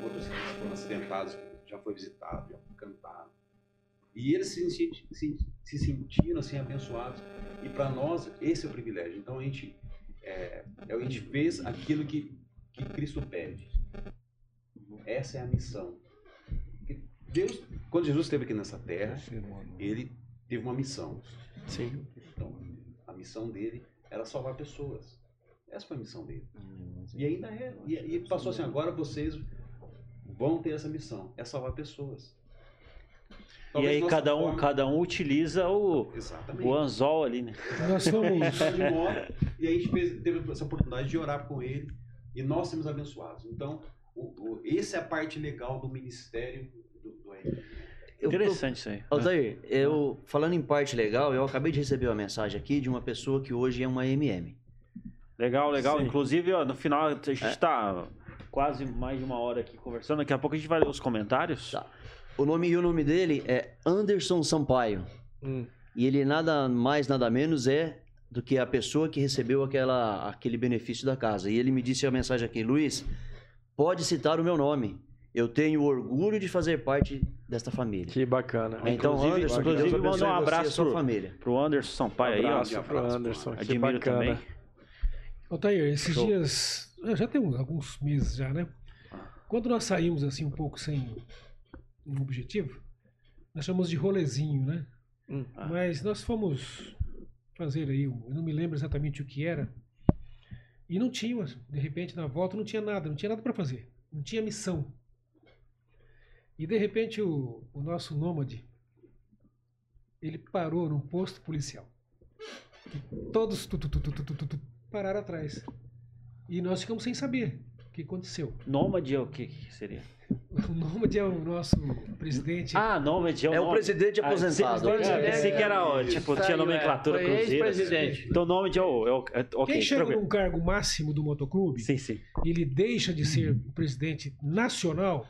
outros que foram acidentados, já foi visitado, já foi cantado. E eles se, se, se sentiram assim abençoados. E para nós, esse é o privilégio. Então a gente, é, a gente fez aquilo que, que Cristo pede. Essa é a missão. Deus, quando Jesus esteve aqui nessa terra, ele teve uma missão. Sim. Então, a missão dele era salvar pessoas. Essa foi a missão dele. E ainda é. E, e passou assim: agora vocês vão ter essa missão: é salvar pessoas. E aí cada um, forma- cada um utiliza o, Exatamente. o anzol ali, né? Nós fomos. e aí a gente fez- teve essa oportunidade de orar com ele e nós sermos abençoados. Então, o, o, essa é a parte legal do Ministério do, do AM. Eu- Interessante isso aí. Altair, eu, falando em parte legal, eu acabei de receber uma mensagem aqui de uma pessoa que hoje é uma MM. Legal, legal. Sim. Inclusive, ó, no final, a gente É. tá quase mais de uma hora aqui conversando. Daqui a pouco a gente vai ler os comentários. Tá. O nome e o nome dele é Anderson Sampaio. Hum. E ele nada mais, nada menos é do que a pessoa que recebeu aquela, aquele benefício da casa. E ele me disse a mensagem aqui, Luiz, pode citar o meu nome. Eu tenho orgulho de fazer parte desta família. Que bacana. Então, Inclusive- Anderson, inclusive, mandar um e a abraço sua pro- família. Pro Anderson Sampaio aí, ó. abraço ó. pro Abraço, Anderson. Que Admiro bacana. também. Altair, esses Show. dias, já tem uns- alguns meses já, né? Quando nós saímos assim um pouco sem um objetivo, nós chamamos de rolezinho, né? Hum, ah. Mas nós fomos fazer aí, eu não me lembro exatamente o que era, e não tinha, de repente, na volta não tinha nada, não tinha nada para fazer, não tinha missão. E de repente o, o nosso nômade, ele parou num posto policial. E todos tu, tu, tu, pararam atrás. E nós ficamos sem saber que aconteceu. Nômade é o que, que seria? O nômade é o nosso presidente. Ah, Nômade é o É o nome. presidente Ah, aposentado. pensei- É, pensei que era, ó, tipo, tinha nomenclatura é, cruzeira. Então, Nômade é o. É o é, ok, Quem chega num cargo máximo do motoclube, Sim, sim. e ele deixa de ser o presidente nacional,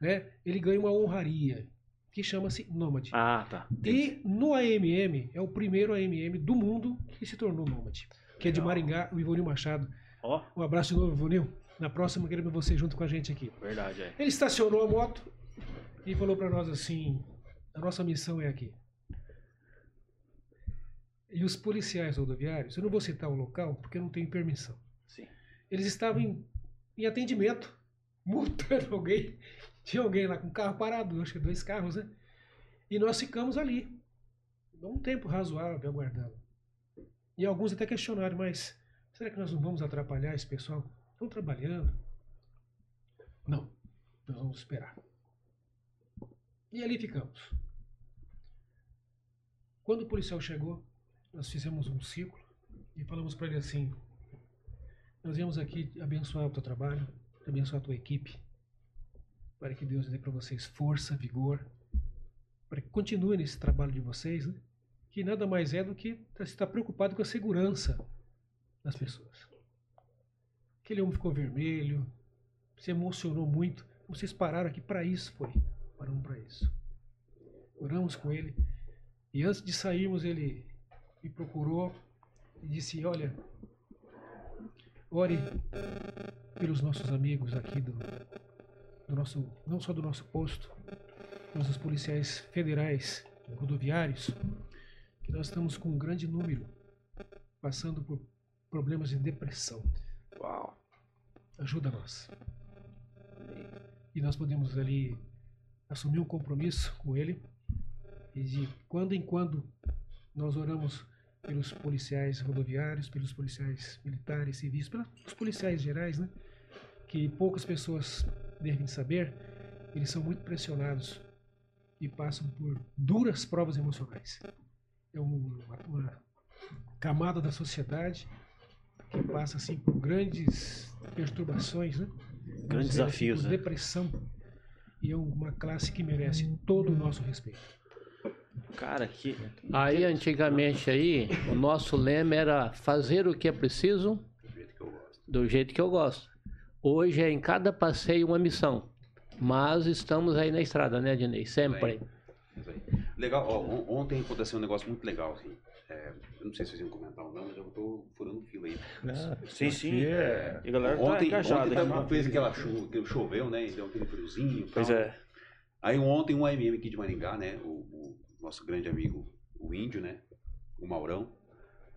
né? Ele ganha uma honraria que chama-se nômade. Ah, tá. E no AMM, é o primeiro AMM do mundo que se tornou nômade. Que é de Maringá, o Ivonil Machado. Ó, Um abraço de novo, Ivonil. Na próxima, queremos você junto com a gente aqui. verdade, é. Ele estacionou a moto e falou para nós assim: a nossa missão é aqui. E os policiais rodoviários, eu não vou citar o local porque eu não tenho permissão. Sim. Eles estavam em, em atendimento, multando alguém. Tinha alguém lá com carro parado, acho que dois carros, né? E nós ficamos ali, um tempo razoável, aguardando. E alguns até questionaram, mas será que nós não vamos atrapalhar esse pessoal? Estão trabalhando? Não, nós vamos esperar. E ali ficamos. Quando o policial chegou, nós fizemos um ciclo e falamos para ele assim: Nós viemos aqui abençoar o teu trabalho, abençoar a tua equipe, para que Deus dê para vocês força, vigor, para que continuem nesse trabalho de vocês, né? que nada mais é do que estar preocupado com a segurança das pessoas. Aquele homem ficou vermelho, se emocionou muito. Vocês pararam aqui para isso, foi. Paramos para isso. Oramos com ele. E antes de sairmos, ele me procurou e disse: Olha, ore pelos nossos amigos aqui do, do nosso, não só do nosso posto, mas dos policiais federais, rodoviários, que nós estamos com um grande número passando por problemas de depressão. Uau. Ajuda nós. E nós podemos ali assumir um compromisso com ele e de quando em quando nós oramos pelos policiais rodoviários, pelos policiais militares, civis, pelos policiais gerais, né? Que poucas pessoas devem saber, eles são muito pressionados e passam por duras provas emocionais. É um- uma, uma camada da sociedade que passa assim por grandes perturbações, né? Grandes dizer desafios, por né? depressão. E é uma classe que merece todo o nosso respeito. Cara, que. Aí antigamente aí, o nosso lema era fazer o que é preciso Do jeito que eu gosto. do jeito que eu gosto. Hoje é em cada passeio uma missão. Mas estamos aí na estrada, né, Dinei? Sempre. Isso aí. Legal, ó, on- ontem aconteceu um negócio muito legal, assim. É, eu não sei se vocês iam comentar ou não, mas eu tô furando fila aí. Sim, sim. Aqui é- E a galera tá ontem engajada ontem tava- fez aquela chuva, que choveu, né? E deu aquele friozinho. e Pois tal. é. Aí ontem um AMM aqui de Maringá, né? O, o nosso grande amigo, o Índio, né? O Maurão.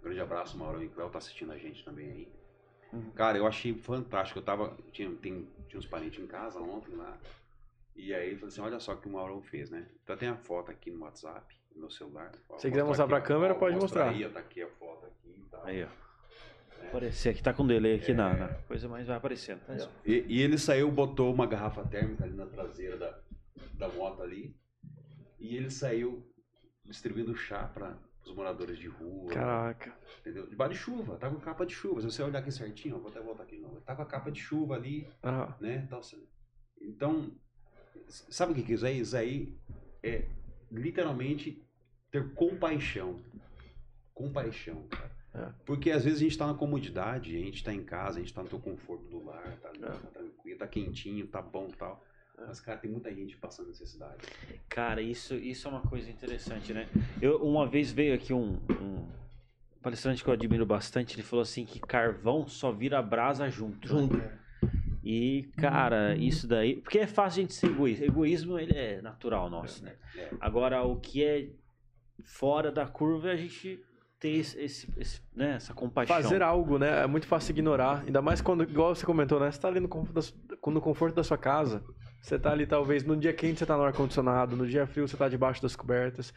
Grande abraço, Maurão e Cléo tá assistindo a gente também aí. Uhum. Cara, eu achei fantástico. Eu tava. Tinha, tem, tinha uns parentes em casa ontem lá. E aí ele falou assim: olha só o que o Maurão fez, né? Então tem a foto aqui no WhatsApp, meu celular. Se quiser vou mostrar pra ó. câmera, pode mostra mostrar. Aí, ó, tá aqui a foto aqui tal. Aí, ó. Aparecer aqui, tá com delay aqui na, na coisa, mas vai aparecendo. Ó. E, e ele saiu, botou uma garrafa térmica ali na traseira da, da moto ali. E ele saiu distribuindo chá para os moradores de rua. Caraca. Entendeu? Debaixo de chuva, tá com capa de chuva. Se você olhar aqui certinho, ó, vou até voltar aqui de novo. Tá com a capa de chuva ali, Ah, né? Então, Então, sabe o que que é isso aí? Isso aí é literalmente ter compaixão. Compaixão, cara. É. Porque às vezes a gente tá na comodidade, a gente tá em casa, a gente tá no teu conforto do lar, tá, tá tranquilo, tá quentinho, tá bom e tal. Mas, cara, tem muita gente passando necessidade. Cara, isso, isso é uma coisa interessante, né? Eu, uma vez veio aqui um, um palestrante que eu admiro bastante, ele falou assim que carvão só vira brasa junto. Junto. E, cara, isso daí. Porque é fácil a gente ser egoísta. Egoísmo, ele é natural nosso, né? É. Agora, o que é fora da curva é a gente ter esse, esse- esse, né, essa compaixão. Fazer algo, né? É muito fácil ignorar. Ainda mais quando, igual você comentou, né? Você tá ali no conforto da, su- no conforto da sua casa. Você tá ali, talvez, no dia quente você tá no ar-condicionado, no dia frio você tá debaixo das cobertas.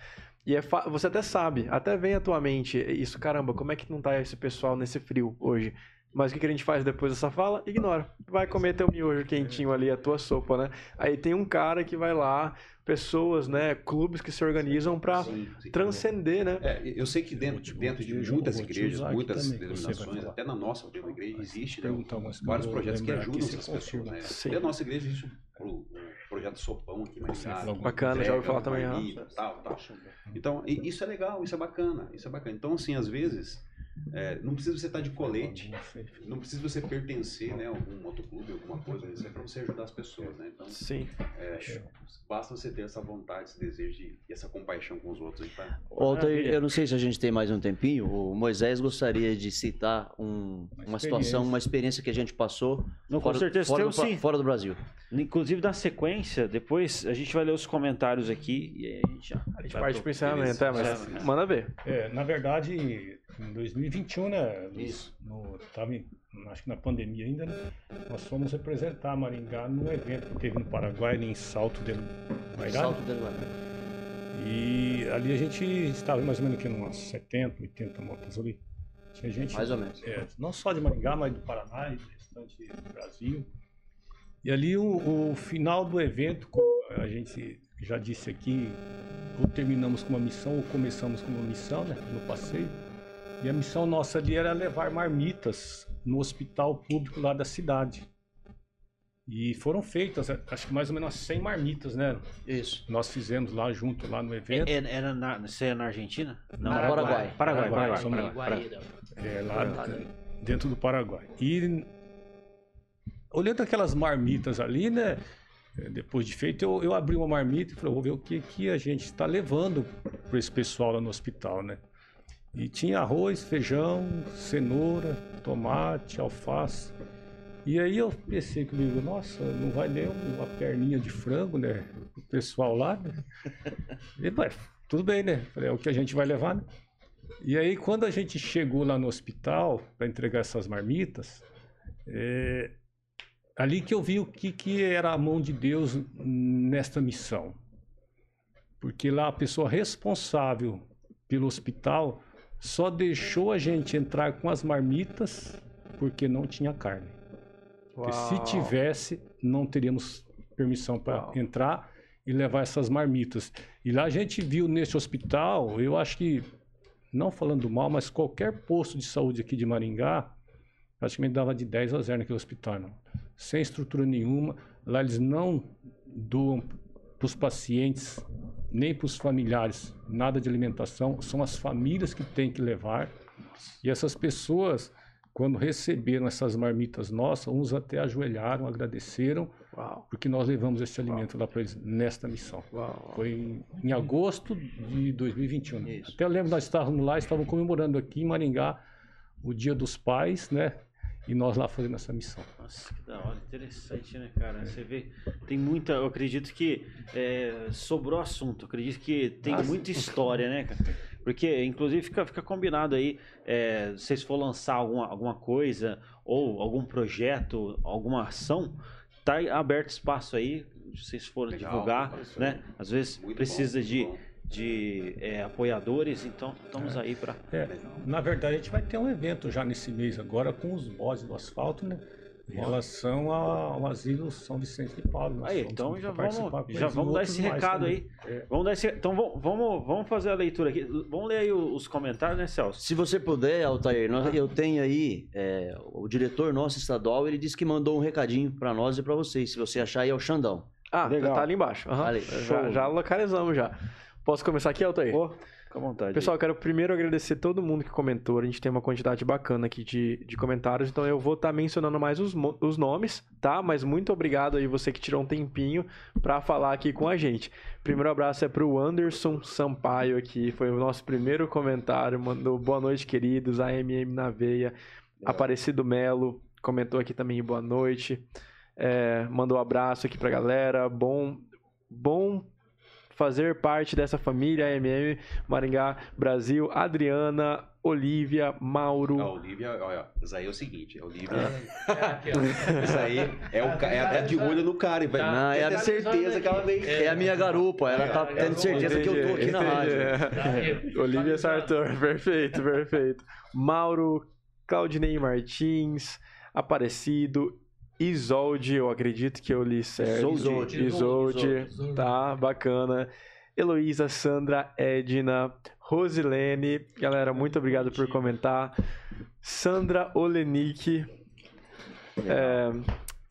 E é você até sabe, até vem à tua mente isso, caramba, como é que não tá esse pessoal nesse frio hoje? Mas o que que a gente faz depois dessa fala? Ignora. Vai comer teu miojo quentinho ali, a tua sopa, né? Aí tem um cara que vai lá, pessoas, né? Clubes que se organizam sim. transcender, né? É, eu sei que dentro, te- dentro de muitas igrejas, muitas também, denominações, até na nossa mesma igreja, existe né, vários projetos que ajudam essas pessoas. Né? Até a nossa igreja existe o, projeto Sopão aqui, mas Bacana, já ouvi falar também. Tal, tal. Então, isso é legal, isso é bacana, isso é bacana. Então, assim, às vezes, é, não precisa você estar de colete, não precisa você pertencer né, a algum motoclube, alguma coisa, isso é para você ajudar as pessoas, né? Então, Sim. é, basta você ter essa vontade, esse desejo de, e essa compaixão com os outros. pra- Walter, Maravilha. eu não sei se a gente tem mais um tempinho. O Moisés gostaria de citar um- uma situação, uma experiência que a gente passou Não, com fora, certeza fora, do, sim. fora do Brasil. Inclusive, na sequência, depois a gente vai ler os comentários aqui e aí a gente já. A gente parte pro encerramento, é, mas manda ver. É, na verdade, em 2021, né? Luiz, Isso. No, tava acho que na pandemia ainda, né? Nós fomos representar Maringá num evento que teve no Paraguai, em Salto del Guairá. Salto do Guará. E ali a gente estava mais ou menos aqui umas 70, 80 motos ali. Tinha gente. Mais ou menos. É, não só de Maringá, mas do Paraná e do restante do Brasil. E ali o, o final do evento, como a gente já disse aqui, ou terminamos com uma missão ou começamos com uma missão, né, no passeio. E a missão nossa ali era levar marmitas no hospital público lá da cidade. E foram feitas, acho que mais ou menos 100 marmitas, né? Isso. Nós fizemos lá junto, lá no evento. É- é- Era na, você é na Argentina? Não, Paraguai. Paraguai, Paraguai. Paraguai, Paraguai. Paraguai. É, lá dentro do Paraguai. E olhando aquelas marmitas ali, né? é, Depois de feito, eu, eu abri uma marmita e falei, vou ver o que, que a gente está levando para esse pessoal lá no hospital, né? E tinha arroz, feijão, cenoura, tomate, alface. E aí eu pensei comigo, nossa, não vai nem uma perninha de frango, né? O pessoal lá, né? E, vai, tudo bem, né? Falei, é o que a gente vai levar, né? E aí, quando a gente chegou lá no hospital para entregar essas marmitas, é, ali que eu vi o que, que era a mão de Deus nesta missão. Porque lá a pessoa responsável pelo hospital só deixou a gente entrar com as marmitas porque não tinha carne. Se tivesse, não teríamos permissão para entrar e levar essas marmitas. E lá a gente viu nesse hospital, eu acho que, não falando mal, mas qualquer posto de saúde aqui de Maringá, praticamente dava de 10 a 0 naquele hospital, não. sem estrutura nenhuma. Lá eles não doam para os pacientes, nem para os familiares, nada de alimentação. São as famílias que têm que levar. E essas pessoas, quando receberam essas marmitas nossas, uns até ajoelharam, agradeceram, Uau, porque nós levamos esse alimento lá para eles nesta missão. uau. Foi em, em agosto de 2021. Isso. Até lembro, nós estávamos lá, estávamos comemorando aqui em Maringá o Dia dos Pais, né? E nós lá fazendo essa missão. Nossa, que da hora, interessante, né, cara? Você vê, tem muita. Eu acredito que é, sobrou assunto, eu acredito que tem muita história, né, cara? Porque, inclusive, fica, fica combinado aí, é, se vocês for lançar alguma, alguma coisa, ou algum projeto, alguma ação, tá aberto espaço aí, se vocês forem divulgar, né? Às vezes Muito precisa bom, de, bom. De é, apoiadores, então estamos aí para. É, na verdade, a gente vai ter um evento já nesse mês agora com os bodes do asfalto, né? Em relação ao asilo São Vicente de Paulo. Aí, então já vamos, já e vamos dar esse recado também. aí. É. Vamos dar esse, então vamos, vamos, fazer a leitura aqui. Vamos ler aí os comentários, né, Celso? Se você puder, Altair, nós- eu tenho aí é, o diretor nosso estadual, ele disse que mandou um recadinho pra nós e pra vocês. Se você achar aí é o Xandão. Ah, Legal. tá ali embaixo. Aham. Ali, já, já localizamos já. Posso começar aqui, Altair? Pô, fica à vontade. Pessoal, eu quero primeiro agradecer todo mundo que comentou. A gente tem uma quantidade bacana aqui de, de comentários, então eu vou estar mencionando mais os, os nomes, tá? Mas muito obrigado aí você que tirou um tempinho pra falar aqui com a gente. Primeiro abraço é pro Anderson Sampaio aqui, foi o nosso primeiro comentário, mandou boa noite, queridos, AMM na veia. Aparecido Melo comentou aqui também boa noite. É, mandou um abraço aqui pra galera. Bom, bom fazer parte dessa família AMM Maringá Brasil. Adriana, Olivia, Mauro. A Olivia, olha, isso aí é o seguinte, a Olivia, É, isso aí é, o, é, é de olho no cara, e vai Tá. Não, é, ter a, certeza que ela vem. é a minha garupa, ela tá tendo certeza que eu tô aqui na rádio. Entendi. Olivia Sartor, perfeito, perfeito. Mauro, Claudinei Martins, Aparecido, Isolde, eu acredito que eu li certo. Isolde. Isolde, Isolde. tá, bacana. Heloísa, Sandra, Edna, Rosilene, galera, muito obrigado por comentar. Sandra Olenik, é,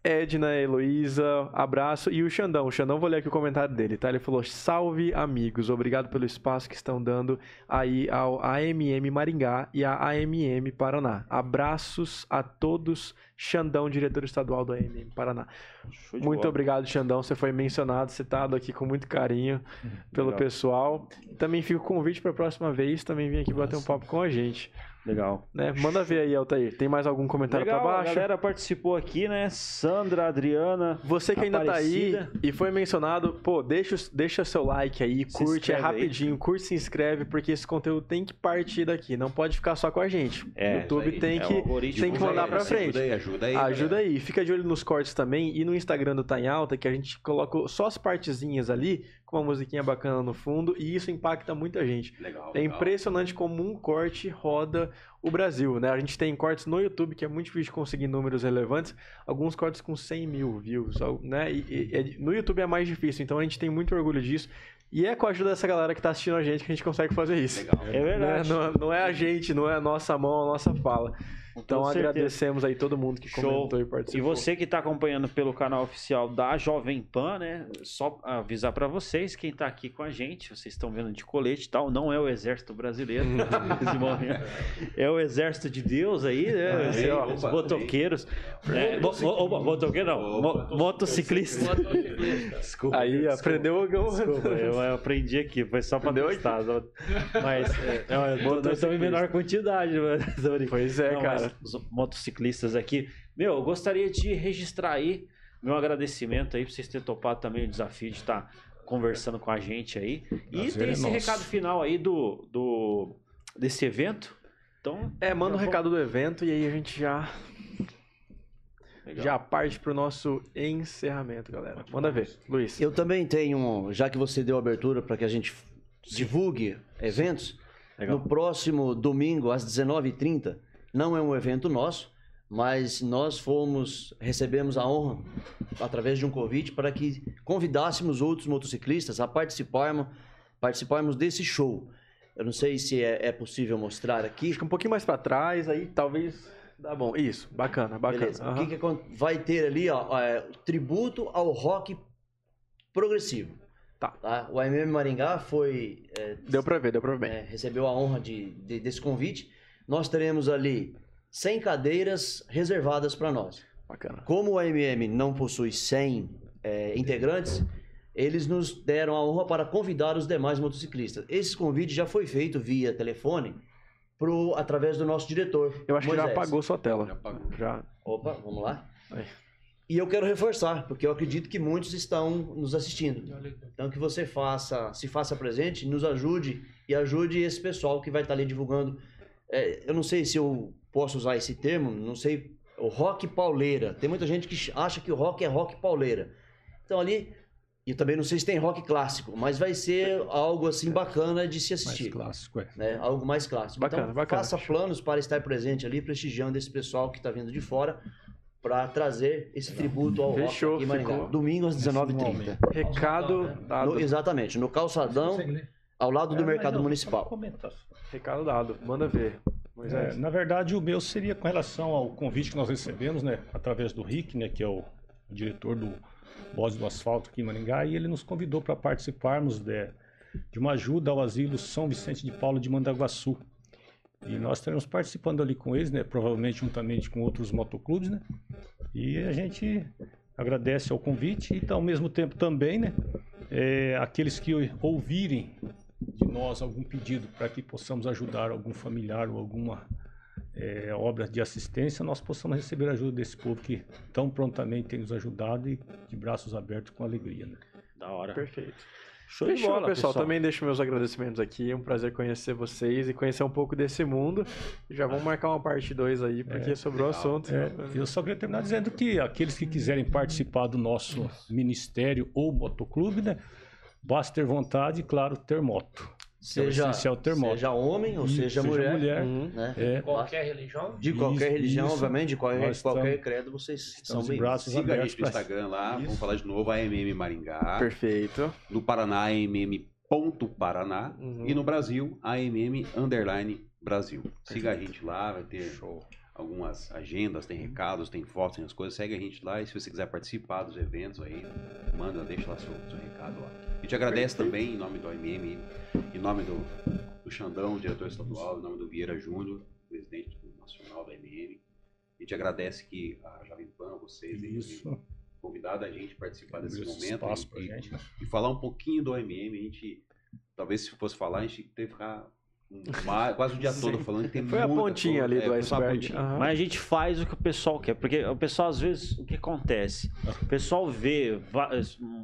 Edna, Heloísa, abraço. E o Xandão, o Xandão, vou ler aqui o comentário dele, tá? Ele falou: Salve amigos, obrigado pelo espaço que estão dando aí ao AMM Maringá e à AMM Paraná. Abraços a todos, Xandão, diretor estadual do AMM Paraná. Muito bola. obrigado, Xandão. Você foi mencionado, citado aqui com muito carinho pelo Legal. pessoal. Também fica o convite para a próxima vez também vir aqui bater um papo com a gente. Legal. Né? Manda ver aí, Altair. Tem mais algum comentário Legal, para a baixo? galera participou aqui, né? Sandra, Adriana. Você que ainda tá aí Aparecida. e foi mencionado, pô, deixa, o- deixa seu like aí, Se curte, é inscreve aí. rapidinho, curte, se inscreve, porque esse conteúdo tem que partir daqui, não pode ficar só com a gente. É, o YouTube tem É, que, tem que mandar aí, pra assim, frente. Ajuda aí, ajuda aí. Ajuda galera. aí, fica de olho nos cortes também e no Instagram do Tá em Alta, que a gente coloca só as partezinhas ali, com uma musiquinha bacana no fundo, e isso impacta muita gente. Legal, É legal. impressionante como um corte roda o Brasil, né? A gente tem cortes no YouTube, que é muito difícil de conseguir números relevantes, alguns cortes com 100 mil views, né? E, e- é- no YouTube é mais difícil, então a gente tem muito orgulho disso. E é com a ajuda dessa galera que tá assistindo a gente que a gente consegue fazer isso. Legal. É Né? verdade. Não, não é a gente, não é a nossa mão, a nossa fala. Então agradecemos aí todo mundo que Show. comentou e E participou. você que está acompanhando pelo canal oficial da Jovem Pan, né? Só avisar para vocês, quem está aqui com a gente, vocês estão vendo de colete e tal, não é o exército brasileiro, nesse momento. é o exército de Deus aí, né? Ah, Assim, opa, os motoqueiros. É, opa, motoqueiro não, mo- motociclista. Desculpa. Aí aprendeu alguma Desculpa, eu aprendi aqui, foi só para testar. Mas é, é, nós estamos em menor quantidade. mas-. Pois é, Não, cara. Os motociclistas aqui. Meu, eu gostaria de registrar aí meu agradecimento aí por vocês terem topado também o desafio de estar conversando com a gente aí. E Prazer tem é esse nosso. recado final aí do, do desse evento. Então, É, manda o Já recado do evento e aí a gente já, legal. já parte pro nosso encerramento, galera. Manda ver, Luiz. Eu também tenho, um- já que você deu abertura para que a gente divulgue eventos, Legal. no próximo domingo, às 19h30, não é um evento nosso, mas nós fomos, recebemos a honra, através de um convite, para que convidássemos outros motociclistas a participarmos, participarmos desse show. Eu não sei se é, é possível mostrar aqui. Acho que um pouquinho mais pra trás, aí talvez dá bom. Isso, bacana, bacana. Beleza. O Aham. que, que vai ter ali, ó, é, tributo ao rock progressivo. Tá. O AMM Maringá foi é, Deu pra ver, deu pra ver é, recebeu a honra de, de- desse convite. Nós teremos ali 100 cadeiras reservadas para nós. Bacana. Como o AMM não possui 100 é, integrantes, eles nos deram a honra para convidar os demais motociclistas. Esse convite já foi feito via telefone pro, através do nosso diretor. Eu acho que já Moisés. apagou sua Já tela. apagou. Já. Opa, vamos lá. Aí. E eu quero reforçar, porque eu acredito que muitos estão nos assistindo. Então que você faça, se faça presente, nos ajude e ajude esse pessoal que vai estar ali divulgando. É, eu não sei se eu posso usar esse termo, não sei, o rock pauleira. Tem muita gente que acha que o rock é rock pauleira. Então ali, e também não sei se tem rock clássico, mas vai ser algo assim bacana de se Mais assistir. clássico, é. Né? Algo mais clássico. Bacana, então, bacana. faça planos para estar presente ali, prestigiando esse pessoal que está vindo de fora para trazer esse tributo ao Fechou, rock aqui em Maringá. ficou. Domingo às 19h30. Recado dado. No- exatamente, no calçadão, ao lado do É, mercado eu- municipal. Recado dado. Manda ver. É, na verdade, o meu seria com relação ao convite que nós recebemos, né, através do Rick, né, que é o, diretor do Voz do Asfalto aqui em Maringá, e ele nos convidou para participarmos de, de uma ajuda ao asilo São Vicente de Paulo de Mandaguaçu. E nós estaremos participando ali com eles, né, provavelmente juntamente com outros motoclubes, né, e a gente agradece ao convite e ao mesmo tempo também, né, é, aqueles que ouvirem de nós algum pedido para que possamos ajudar algum familiar ou alguma é, obra de assistência, nós possamos receber a ajuda desse povo que tão prontamente tem nos ajudado e de braços abertos com alegria. Né? Da hora. Perfeito. Show de Fechou, bola, pessoal. Também deixo meus agradecimentos aqui. É um prazer conhecer vocês e conhecer um pouco desse mundo. Já vamos marcar uma parte 2 aí, porque sobre o assunto. É, eu só queria terminar dizendo que aqueles que quiserem participar do nosso ministério ou motoclube, né, basta ter vontade e, claro, ter moto. Seja, essencial ter moto. seja homem ou seja, seja mulher, mulher. Uhum. né? É, Qualquer religião? De qualquer Isso, religião, isso. obviamente, de qualquer, qualquer estamos- credo, vocês são bem braços Siga a abertos gente no pra- Instagram lá, Isso. vamos falar de novo, AMM Maringá. Perfeito. No Paraná, AMM.paraná. Uhum. E no Brasil, AMM Underline Brasil. Siga a gente lá, vai ter algumas agendas, tem recados, tem fotos, tem as coisas. Segue a gente lá e se você quiser participar dos eventos aí, manda, deixa lá seu, seu recado lá. A gente agradece também em nome do AMM, em nome do, do Xandão, diretor estadual, em nome do Vieira Júnior, presidente do nacional da AMM. A gente agradece que a Jovem Pan, vocês, aí, Isso. convidado a gente participar desse esse momento e, e- gente, né? e falar um pouquinho do OMM. A gente, talvez se fosse falar, a gente teve que ficar um- quase o dia todo falando que tem Foi a pontinha coisa. ali do É, a iceberg. Aham. Mas a gente faz o que o pessoal quer, porque o pessoal às vezes o que acontece? O pessoal vê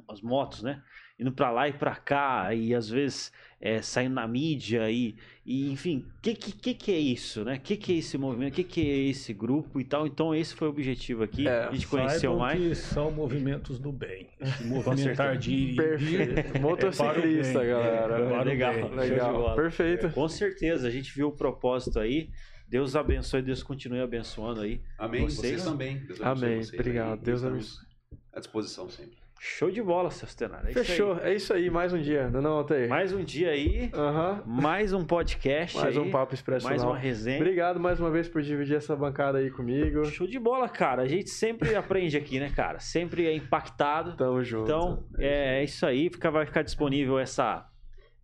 as motos, né? Indo pra lá e pra cá, e às vezes é, saindo na mídia, e, e enfim, o que, que, que é isso, né? O que, que é esse movimento? O que, que é esse grupo e tal? Então, esse foi o objetivo aqui. É, a gente conheceu mais. que são movimentos do bem. Se movimentar de Perfeito. Motociclista, bem, galera. é, para o Legal. Legal. Perfeito. Com certeza, a gente viu o propósito aí. Deus abençoe, Deus continue abençoando aí. Amém. Vocês? Vocês, também. Deus abençoe Amém. vocês Obrigado. aí. Deus Estamos À disposição sempre. Show de bola, seu Stenar. É isso. Fechou. É isso aí. Mais um dia. Não, não, Altair? Mais um dia aí, Aham. mais um podcast Mais aí, um papo expresso. mais uma resenha. Obrigado mais uma vez por dividir essa bancada aí comigo. Show de bola, cara. A gente sempre aprende aqui, né, cara? Sempre é impactado. Tamo junto. Então, é isso aí. Fica, vai ficar disponível essa,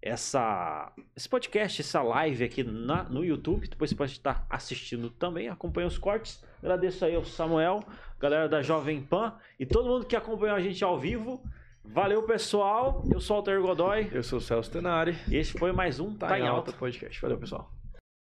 essa, esse podcast, essa live aqui na, no YouTube. Depois você pode estar assistindo também. Acompanha os cortes. Agradeço aí ao Samuel, galera da Jovem Pan e todo mundo que acompanhou a gente ao vivo. Valeu, pessoal. Eu sou o Alter Godoy. Eu sou o Celso Tenari. E esse foi mais um Tá, Tá em em alta Alta. podcast. Valeu, pessoal.